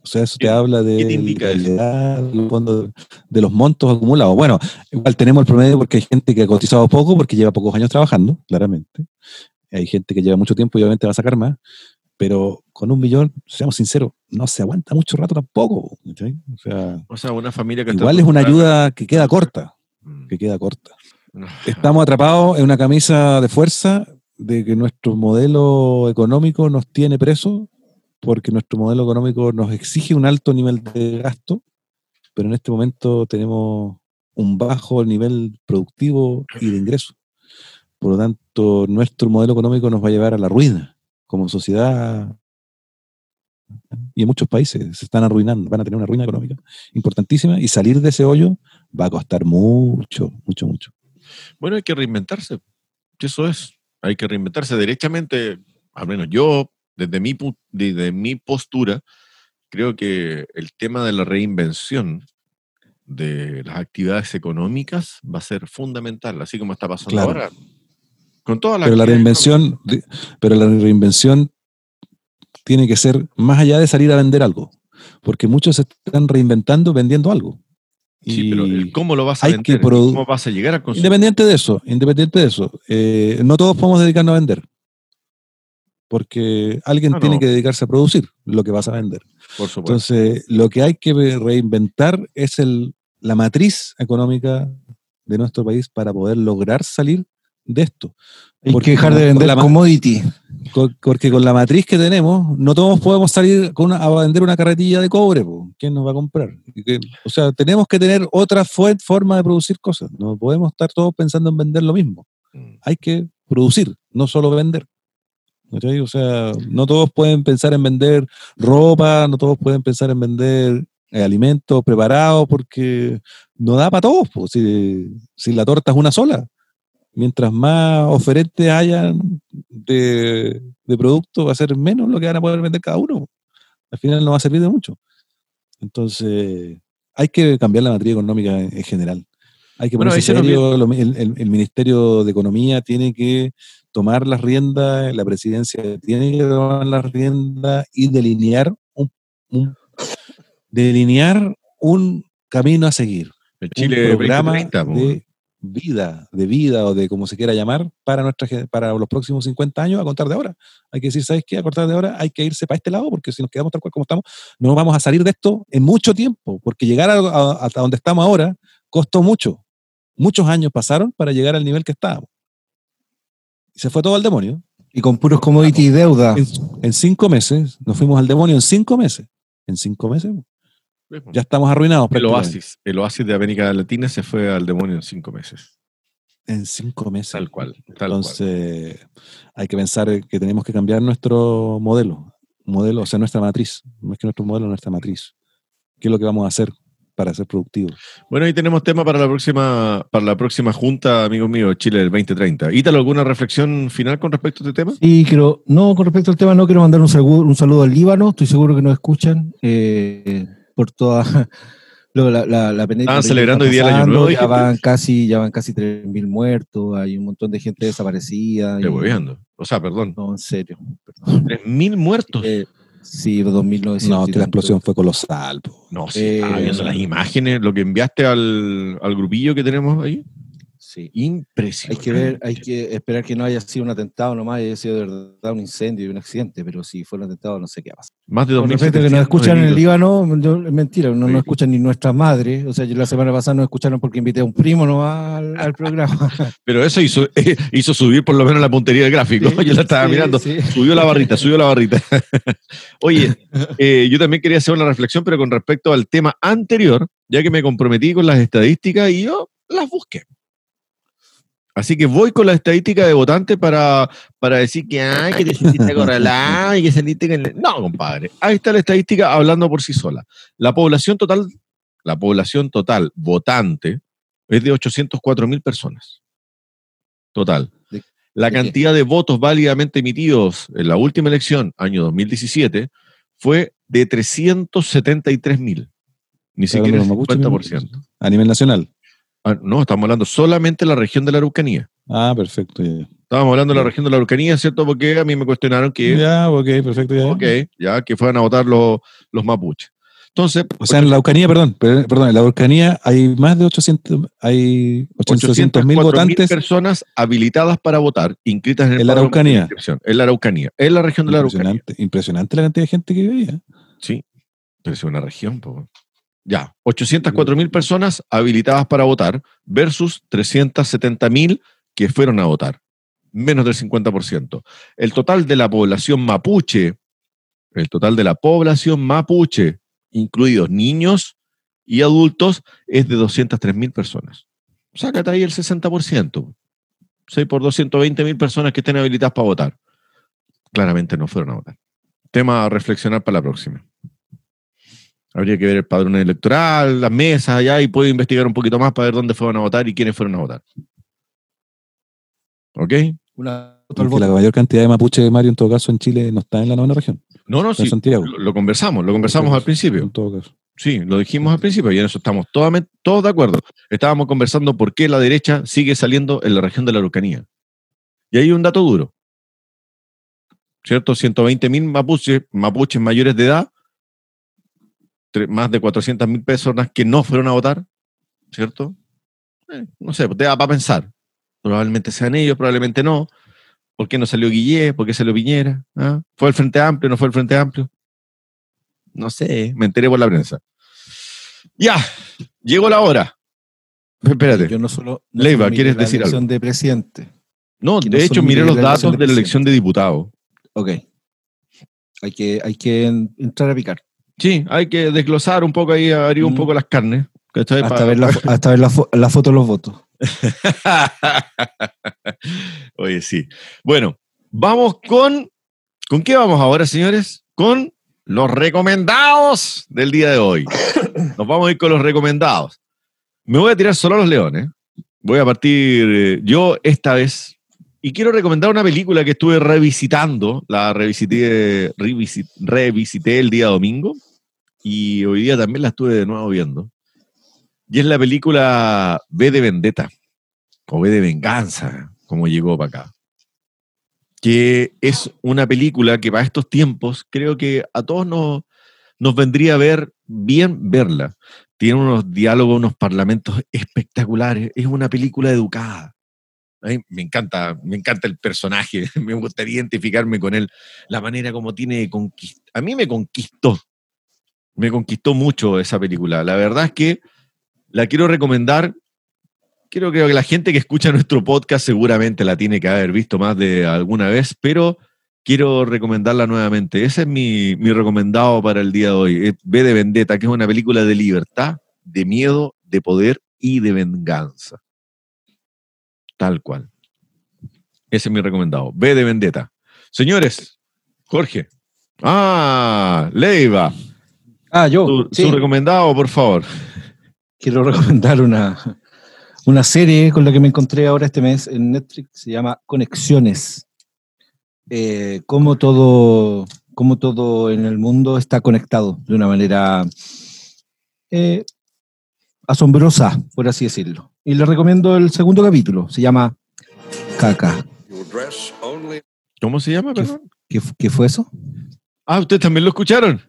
O sea, eso te ¿Qué- habla de, fondo, de los montos acumulados. Bueno, igual tenemos el promedio porque hay gente que ha cotizado poco porque lleva pocos años trabajando, claramente. Hay gente que lleva mucho tiempo y obviamente va a sacar más. Pero con un millón, seamos sinceros, no se aguanta mucho rato tampoco. O sea, O sea, una familia que igual es una ayuda que queda corta, Mm. que queda corta. Estamos atrapados en una camisa de fuerza de que nuestro modelo económico nos tiene presos porque nuestro modelo económico nos exige un alto nivel de gasto, pero en este momento tenemos un bajo nivel productivo y de ingreso. Por lo tanto, nuestro modelo económico nos va a llevar a la ruina como sociedad. Y en muchos países se están arruinando, van a tener una ruina económica importantísima y salir de ese hoyo va a costar mucho, mucho, mucho. Bueno, hay que reinventarse. Eso es. Hay que reinventarse derechamente. Al menos yo, desde mi, desde mi postura, creo que el tema de la reinvención de las actividades económicas va a ser fundamental, así como está pasando Claro. ahora. Con Pero la reinvención, pero la reinvención tiene que ser más allá de salir a vender algo, porque muchos se están reinventando vendiendo algo. Sí, pero el Y cómo lo vas a vender, cómo vas a llegar al consumidor. independiente de eso, independiente de eso, eh, no todos podemos dedicarnos a vender, porque alguien tiene no. que dedicarse a producir lo que vas a vender. Por supuesto. Entonces, lo que hay que reinventar es el, la matriz económica de nuestro país para poder lograr salir de esto. Hay Porque que dejar de vender la commodity. Co- Porque con la matriz que tenemos, no todos podemos salir con una- a vender una carretilla de cobre. po. ¿Quién nos va a comprar? O sea, tenemos que tener otra forma de producir cosas. No podemos estar todos pensando en vender lo mismo. Mm. Hay que producir, no solo vender. O sea, no todos pueden pensar en vender ropa, no todos pueden pensar en vender eh, alimentos preparados, porque no da para todos. po. Si, si la torta es una sola, mientras más oferentes hayan de, de producto, va a ser menos lo que van a poder vender cada uno. Al final no va a servir de mucho. Entonces, hay que cambiar la matriz económica en, en general. Hay que Bueno, ponerse serio, lo- el, el- el Ministerio de Economía tiene que tomar las riendas, la presidencia tiene que tomar las riendas y delinear un, un- delinear un camino a seguir El un Chile programa 2030, po. de vida, de vida o de como se quiera llamar para nuestra para los próximos 50 años a contar de ahora. Hay que decir, ¿sabes qué? A contar de ahora hay que irse para este lado porque si nos quedamos tal cual como estamos, no vamos a salir de esto en mucho tiempo, porque llegar a- a- hasta donde estamos ahora costó mucho. Muchos años pasaron para llegar al nivel que estábamos. Y se fue todo al demonio. Y con puros commodity y deuda. En, en cinco meses, nos fuimos al demonio en cinco meses. En cinco meses ya estamos arruinados. El oasis, el oasis de América Latina se fue al demonio en cinco meses. En cinco meses. Tal cual. Tal cual. Entonces, hay que pensar que tenemos que cambiar nuestro modelo, modelo, o sea, nuestra matriz, no es que nuestro modelo, nuestra matriz. ¿Qué es lo que vamos a hacer para ser productivos? Bueno, ahí tenemos tema para la próxima, para la próxima junta, amigos míos, Chile del 2030. Ítalo, ¿alguna reflexión final con respecto a este tema? Y quiero, no, con respecto al tema, no quiero mandar un saludo, un saludo al Líbano, estoy seguro que nos escuchan eh, por toda la, la, la Estaban celebrando está hoy día el Año Nuevo, Ya van casi, ya van casi 3.000 muertos, hay un montón de gente desaparecida. Te y- hueveando. O sea, perdón. No, en serio. perdón. 3.000 muertos. Eh, sí, 2.900. No, que la explosión fue colosal. po. No, sí, Eh, estaba viendo las imágenes, lo que enviaste al, al grupillo que tenemos ahí. Sí. Impresionante. Hay que ver, hay que esperar que no haya sido un atentado nomás, haya sido de verdad un incendio y un accidente, pero si fue un atentado no sé qué va a pasar. Más de Con 2.700 respecto a que nos escuchan en el. Líbano, es mentira, no nos escuchan ni nuestras madres. O sea, yo la semana pasada nos escucharon porque invité a un primo nomás al, al programa. Pero eso hizo, hizo subir por lo menos la puntería del gráfico. yo la estaba Sí, mirando. sí. Subió la barrita, subió la barrita. Oye, eh, yo también quería hacer una reflexión, pero con respecto al tema anterior, ya que me comprometí con las estadísticas y yo las busqué. Así que voy con la estadística de votantes para, para decir que, ay, que te sentiste acorralado y que con... el-". No, compadre. Ahí está la estadística hablando por sí sola. La población total, la población total votante es de 804 mil personas. Total. ¿De- La cantidad de votos válidamente emitidos en la última elección, año 2017, fue de 373 mil. Ni ¿Está siquiera el hablando de los mapuches, 50%. A nivel nacional. Ah, no, estamos hablando solamente de la región de la Araucanía. Ah, perfecto. Ya, Estábamos hablando de la región de la Araucanía, ¿cierto? Porque a mí me cuestionaron que, Ya, ok, perfecto. Ya. ok, ya, que fueran a votar los, los mapuches. Entonces, O sea, en la Araucanía, perdón, per- perdón, en la Araucanía hay más de 800, hay 800 mil 804.000 votantes. personas habilitadas para votar, inscritas en el En la Araucanía. En la Araucanía. En la región de la Araucanía. Impresionante, la cantidad de gente que. ¿eh? Sí, pero es una región. po. Ya, 804 mil personas habilitadas para votar versus 370 mil que fueron a votar. Menos del 50%. El total de la población mapuche, el total de la población mapuche, incluidos niños y adultos, es de 203 mil personas. Sácate ahí el 60%. 6 por 220 mil personas que estén habilitadas para votar. Claramente no fueron a votar. Tema a reflexionar para la próxima. Habría que ver el padrón electoral, las mesas allá y puedo investigar un poquito más para ver dónde fueron a votar y quiénes fueron a votar. ¿Ok? Una, la mayor cantidad de mapuche, Mario, en todo caso, en Chile no está en la novena región. No, no, sí. Santiago. Lo, lo conversamos, lo conversamos al principio. En todo caso. Sí, lo dijimos al principio y en eso estamos todos, todos de acuerdo. Estábamos conversando por qué la derecha sigue saliendo en la región de la Araucanía. Y hay un dato duro. ¿cierto? 120 mil mapuches, mapuches mayores de edad, más de 400 mil personas que no fueron a votar, ¿cierto? Eh, no sé, te da para pensar. Probablemente sean ellos, probablemente no. ¿Por qué no salió Guillé? ¿Por qué salió Piñera? ¿Ah? ¿Fue el Frente Amplio? ¿No fue el Frente Amplio? No sé, me enteré por la prensa. Ya, llegó la hora. Espérate. Yo no solo. no Leiva, ¿quieres la decir elección de presidente. No, de no hecho, miré los datos de de la elección de diputados. Ok. Hay que, hay que en- entrar a picar. Sí, hay que desglosar un poco ahí, abrir un Mm. poco las carnes. Hasta Pa- ver, la, fo- hasta ver la, fo- la foto de los votos. Oye, sí. Bueno, vamos con. ¿Con qué vamos ahora, señores? Con los recomendados del día de hoy. Nos vamos a ir con los recomendados. Me voy a tirar solo a los leones. Voy a partir eh, yo esta vez. Y quiero recomendar una película que estuve revisitando. La revisité, revisit- revisité el día domingo. Y hoy día también la estuve de nuevo viendo. Y es la película V de Vendetta o V de Venganza, como llegó para acá. Que es una película que para estos tiempos creo que a todos nos, nos vendría a ver bien verla. Tiene unos diálogos, unos parlamentos espectaculares. Es una película educada. Me encanta, me encanta el personaje. Me gustaría identificarme con él. La manera como tiene conquist A mí me conquistó. Me conquistó mucho esa película. La verdad es que la quiero recomendar creo, creo que la gente que escucha nuestro podcast seguramente la tiene que haber visto más de alguna vez, pero quiero recomendarla nuevamente. Ese es mi, recomendado para el día de hoy. Es V de Vendetta, que es una película de libertad, de miedo, de poder y de venganza. Tal cual. Ese es mi recomendado. V de Vendetta. Señores, Jorge. Ah, Leiva. Ah, yo. Su, sí. su recomendado, por favor. Quiero recomendar una, una serie con la que me encontré ahora este mes en Netflix. Se llama Conexiones. Eh, cómo, todo, cómo todo en el mundo está conectado de una manera eh, asombrosa, por así decirlo. Y le recomiendo el segundo capítulo. Se llama Caca. ¿Cómo se llama, ¿Qué, perdón? qué, qué fue eso? Ah, ¿ustedes también lo escucharon?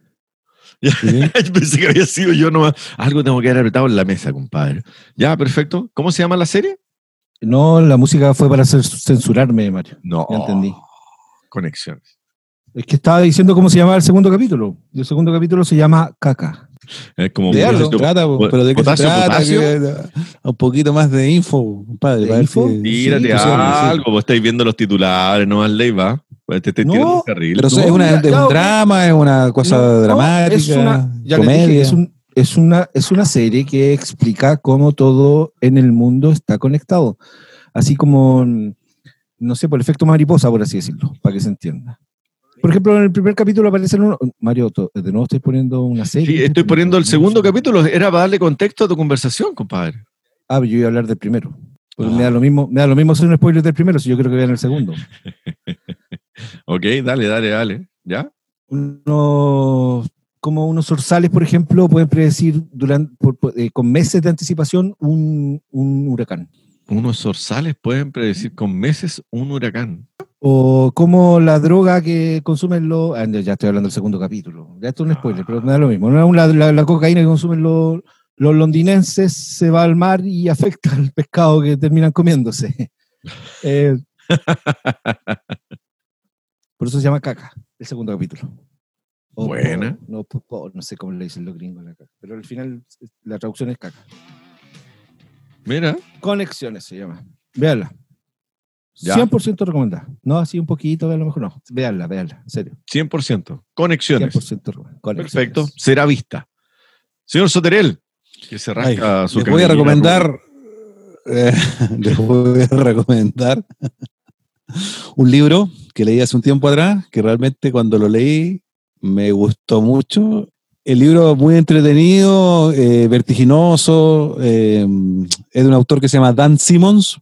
Ya, pensé que había sido yo nomás. Algo tengo que haber apretado en la mesa, compadre. Ya, perfecto. ¿Cómo se llama la serie? No, la música fue para censurarme, Mario. No. Ya entendí. Conexiones. Es que estaba diciendo cómo se llamaba el segundo capítulo. Y el segundo capítulo se llama Caca. Es como ¿De qué se trata? po? ¿Pero de qué se potasio, trata? potasio. Que- Un poquito más de info, compadre. ¿De para info? si- Tírate sí, pues, sí, algo, vos estáis viendo los titulares, no más ley, va. Pues te estoy No, carril. Pero No, es, una, ya, es un ok. drama, es una cosa No, dramática, es una, ya comedia. dije, es, un- es una, es una serie que explica cómo todo en el mundo está conectado. Así como, no sé, por el efecto mariposa, por así decirlo, para que se entienda. Por ejemplo, en el primer capítulo aparece uno. Mario, de nuevo estoy poniendo una serie. Sí, estoy poniendo el segundo capítulo. Era para darle contexto a tu conversación, compadre. Ah, yo iba a hablar del primero. Ah. me da lo mismo, me da lo mismo hacer un spoiler del primero, si yo creo que vean el segundo. Ok, dale, dale, dale. ¿Ya? Unos, como unos orzales, por ejemplo, pueden predecir durante, por- eh, con meses de anticipación un, un huracán. Unos zorzales pueden predecir con meses un huracán. O como la droga que consumen los. ah, ya estoy hablando del segundo capítulo. Ya esto es un spoiler, pero me da lo mismo. ¿no? La, la- la cocaína que consumen los, los londinenses se va al mar y afecta al pescado que terminan comiéndose. Eh, por eso se llama caca, el segundo capítulo. O Buena. no, sé cómo le dicen los gringos la caca. Pero al final la traducción es caca. Mira, Conexiones se llama. Véanla. Ya. 100% recomendada. No, así un poquito, a lo mejor no. Véanla, véanla, en serio. 100%. Conexiones. 100% recomendada. Conexiones. Perfecto. Será vista. Señor Soterel, que se Ay, rasca su les voy a recomendar, eh, les voy a recomendar un libro que leí hace un tiempo atrás, que realmente cuando lo leí me gustó mucho. El libro muy entretenido, eh, vertiginoso, eh, es de un autor que se llama Dan Simmons.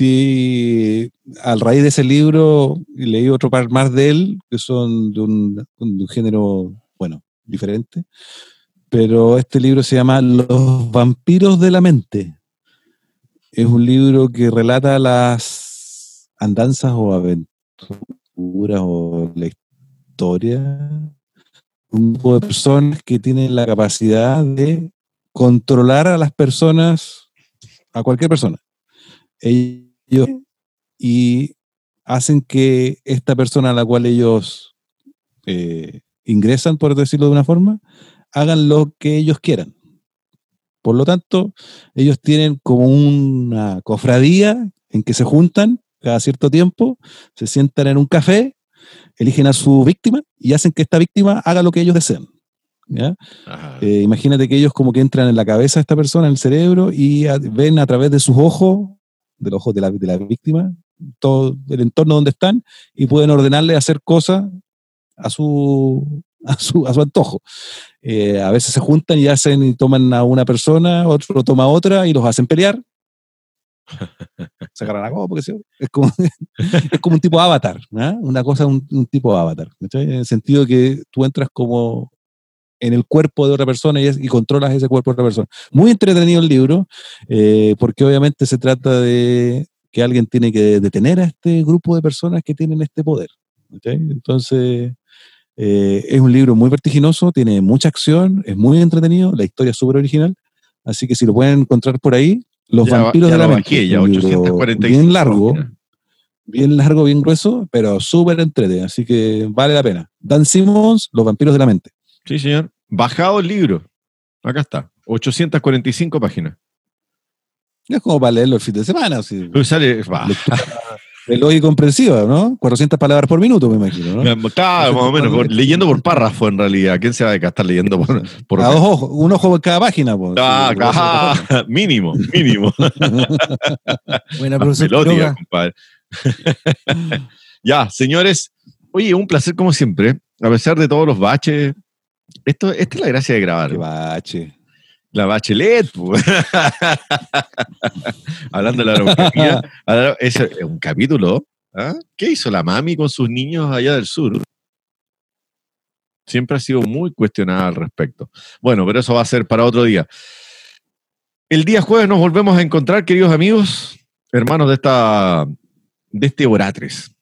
Y al raíz de ese libro leí otro par más de él, que son de un, de un género, bueno, diferente pero este libro se llama Los vampiros de la mente. Es un libro que relata las andanzas o aventuras o la historia. Un grupo de personas que tienen la capacidad de controlar a las personas, a cualquier persona. Y hacen que esta persona a la cual ellos eh, ingresan, por decirlo de una forma, hagan lo que ellos quieran. Por lo tanto, ellos tienen como una cofradía en que se juntan cada cierto tiempo, se sientan en un café, eligen a su víctima y hacen que esta víctima haga lo que ellos desean. ¿ya? Eh, imagínate que ellos como que entran en la cabeza de esta persona, en el cerebro, y a- ven a través de sus ojos, de los ojos de la, de la víctima, todo el entorno donde están, y pueden ordenarle hacer cosas a su, a su, a su antojo. Eh, a veces se juntan y hacen y toman a una persona, otro toma a otra y los hacen pelear. Se agarran a sé yo. es como, es como un tipo avatar, ¿ah? una cosa, un, un tipo avatar. ¿cachai? En el sentido que tú entras como en el cuerpo de otra persona y, es- y controlas ese cuerpo de otra persona. Muy entretenido el libro, eh, porque obviamente se trata de que alguien tiene que detener a este grupo de personas que tienen este poder. Entonces, eh, es un libro muy vertiginoso, tiene mucha acción, es muy entretenido, la historia es súper original, así que si lo pueden encontrar por ahí, Los Ya- vampiros ya de la mente. ya, un libro 845 bien largo, bien largo, bien grueso, pero súper entretenido, así que vale la pena. Dan Simmons, Los vampiros de la mente. Sí, señor. Bajado el libro. Acá está. 845 páginas. Es como para leerlo el fin de semana, Pues sale. y comprensiva, ¿no? 400 palabras por minuto, me imagino, ¿no? Claro, más o menos. por- leyendo por párrafo, en realidad. ¿Quién se va a estar leyendo por, por A dos ojos, un ojo por cada página. pues. Ah, ajá, mínimo, mínimo. Buena, Más profesor melódica, Quiroga. compadre. ya, señores. Oye, un placer como siempre. A pesar de todos los baches. Esto, esta es la gracia de grabar. Qué bache. La bachelet. Hablando de la Araucanía. es un capítulo. ¿ah? ¿Qué hizo la mami con sus niños allá del sur? Siempre ha sido muy cuestionada al respecto. Bueno, pero eso va a ser para otro día. El día jueves nos volvemos a encontrar, queridos amigos, hermanos de esta de este Oratres.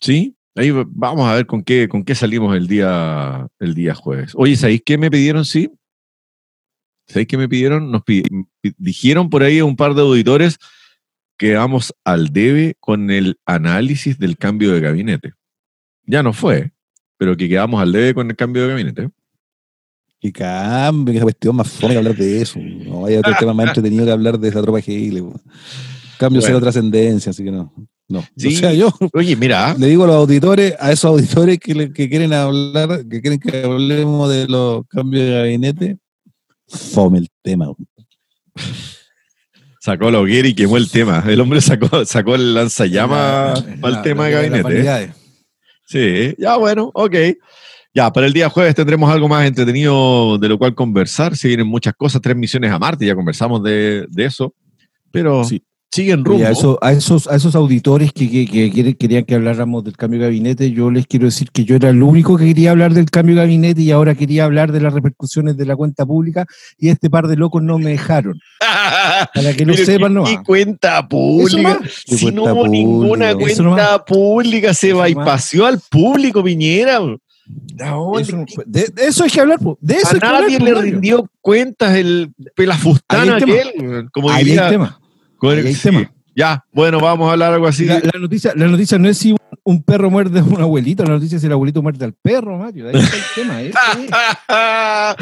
¿Sí? Ahí vamos a ver con qué, con qué salimos el día, el día jueves. Oye, ¿sabéis qué me pidieron? Sí. ¿Sabéis qué me pidieron? Nos dijeron por ahí a un par de auditores que vamos al debe con el análisis del cambio de gabinete. Ya no fue, pero que quedamos al debe con el cambio de gabinete. Que cambio, que esa cuestión más fome que hablar de eso. No hay otro tema más entretenido que hablar de esa tropa Gile. Cambio Bueno. cero trascendencia, así que no. No. Sí. O sea, yo Oye, mira, le digo a los auditores, a esos auditores que, le- que quieren hablar, que quieren que hablemos de los cambios de gabinete, fome el tema. sacó la hoguera y quemó el tema. El hombre sacó, sacó el lanzallamas La- para el la- tema de la- gabinete. Sí, ya bueno, ok. Ya, para el día jueves tendremos algo más entretenido de lo cual conversar. Se vienen muchas cosas, tres misiones a Marte, ya conversamos de, de eso. Pero Sí. Siguen rumbo. Y a, eso- a esos, a esos auditores que, que- querían que habláramos del cambio de gabinete, yo les quiero decir que yo era el único que quería hablar del cambio de gabinete y ahora quería hablar de las repercusiones de la cuenta pública y este par de locos no me dejaron. Para que lo sepan ¿qué- nomás. qué cuenta pública? más. ¿Qué Si no hubo ninguna cuenta pública, se bypaseó al público, Piñera. ¿A dónde? Eso, no- de, de eso hay que hablar, de eso a hablar, nadie le rindió cuentas el tema. aquel. Como diría, tema. Con el- sí. tema. Ya, bueno, vamos a hablar algo así. La, la noticia, la noticia no es si un, un perro muerde a un abuelito, la noticia es si el abuelito muerde al perro, Mario. Ahí está el tema. ese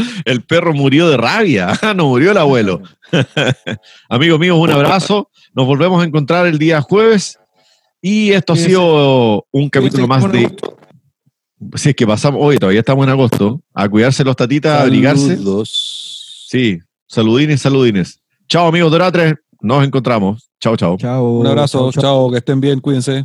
es. el perro murió de rabia, no murió el abuelo. Amigos míos, un abrazo. Nos volvemos a encontrar el día jueves. Y esto ha sido un capítulo más de. Si es que pasamos, hoy todavía estamos en agosto, a cuidarse los tatitas, a abrigarse. Saludos. Sí, saludines, saludines. Chao, amigos de Oratres. Nos encontramos. Chao, chao. Chao. Un abrazo, chao, chao. chao, que estén bien, cuídense.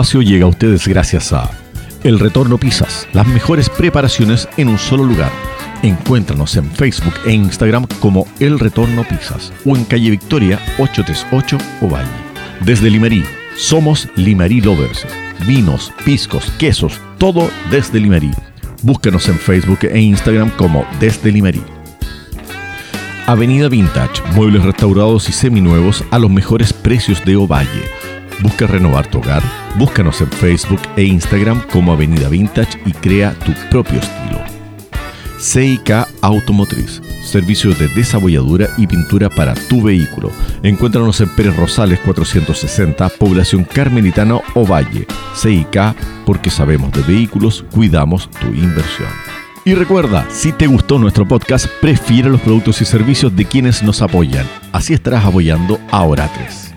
Espacio llega a ustedes gracias a El Retorno Pizzas, las mejores preparaciones en un solo lugar. Encuéntranos en Facebook e Instagram como El Retorno Pizzas o en calle Victoria 838 Ovalle. Desde Limerí, somos Limerí Lovers. Vinos, piscos, quesos, todo desde Limerí. Búscanos en Facebook e Instagram como Desde Limerí. Avenida Vintage, muebles restaurados y seminuevos a los mejores precios de Ovalle. Busca renovar tu hogar, búscanos en Facebook e Instagram como Avenida Vintage y crea tu propio estilo. CIK Automotriz, servicios de desabolladura y pintura para tu vehículo. Encuéntranos en Pérez Rosales 460, población carmelitana Ovalle. CIK, porque sabemos de vehículos, cuidamos tu inversión. Y recuerda, si te gustó nuestro podcast, prefiere los productos y servicios de quienes nos apoyan. Así estarás apoyando a Oratres.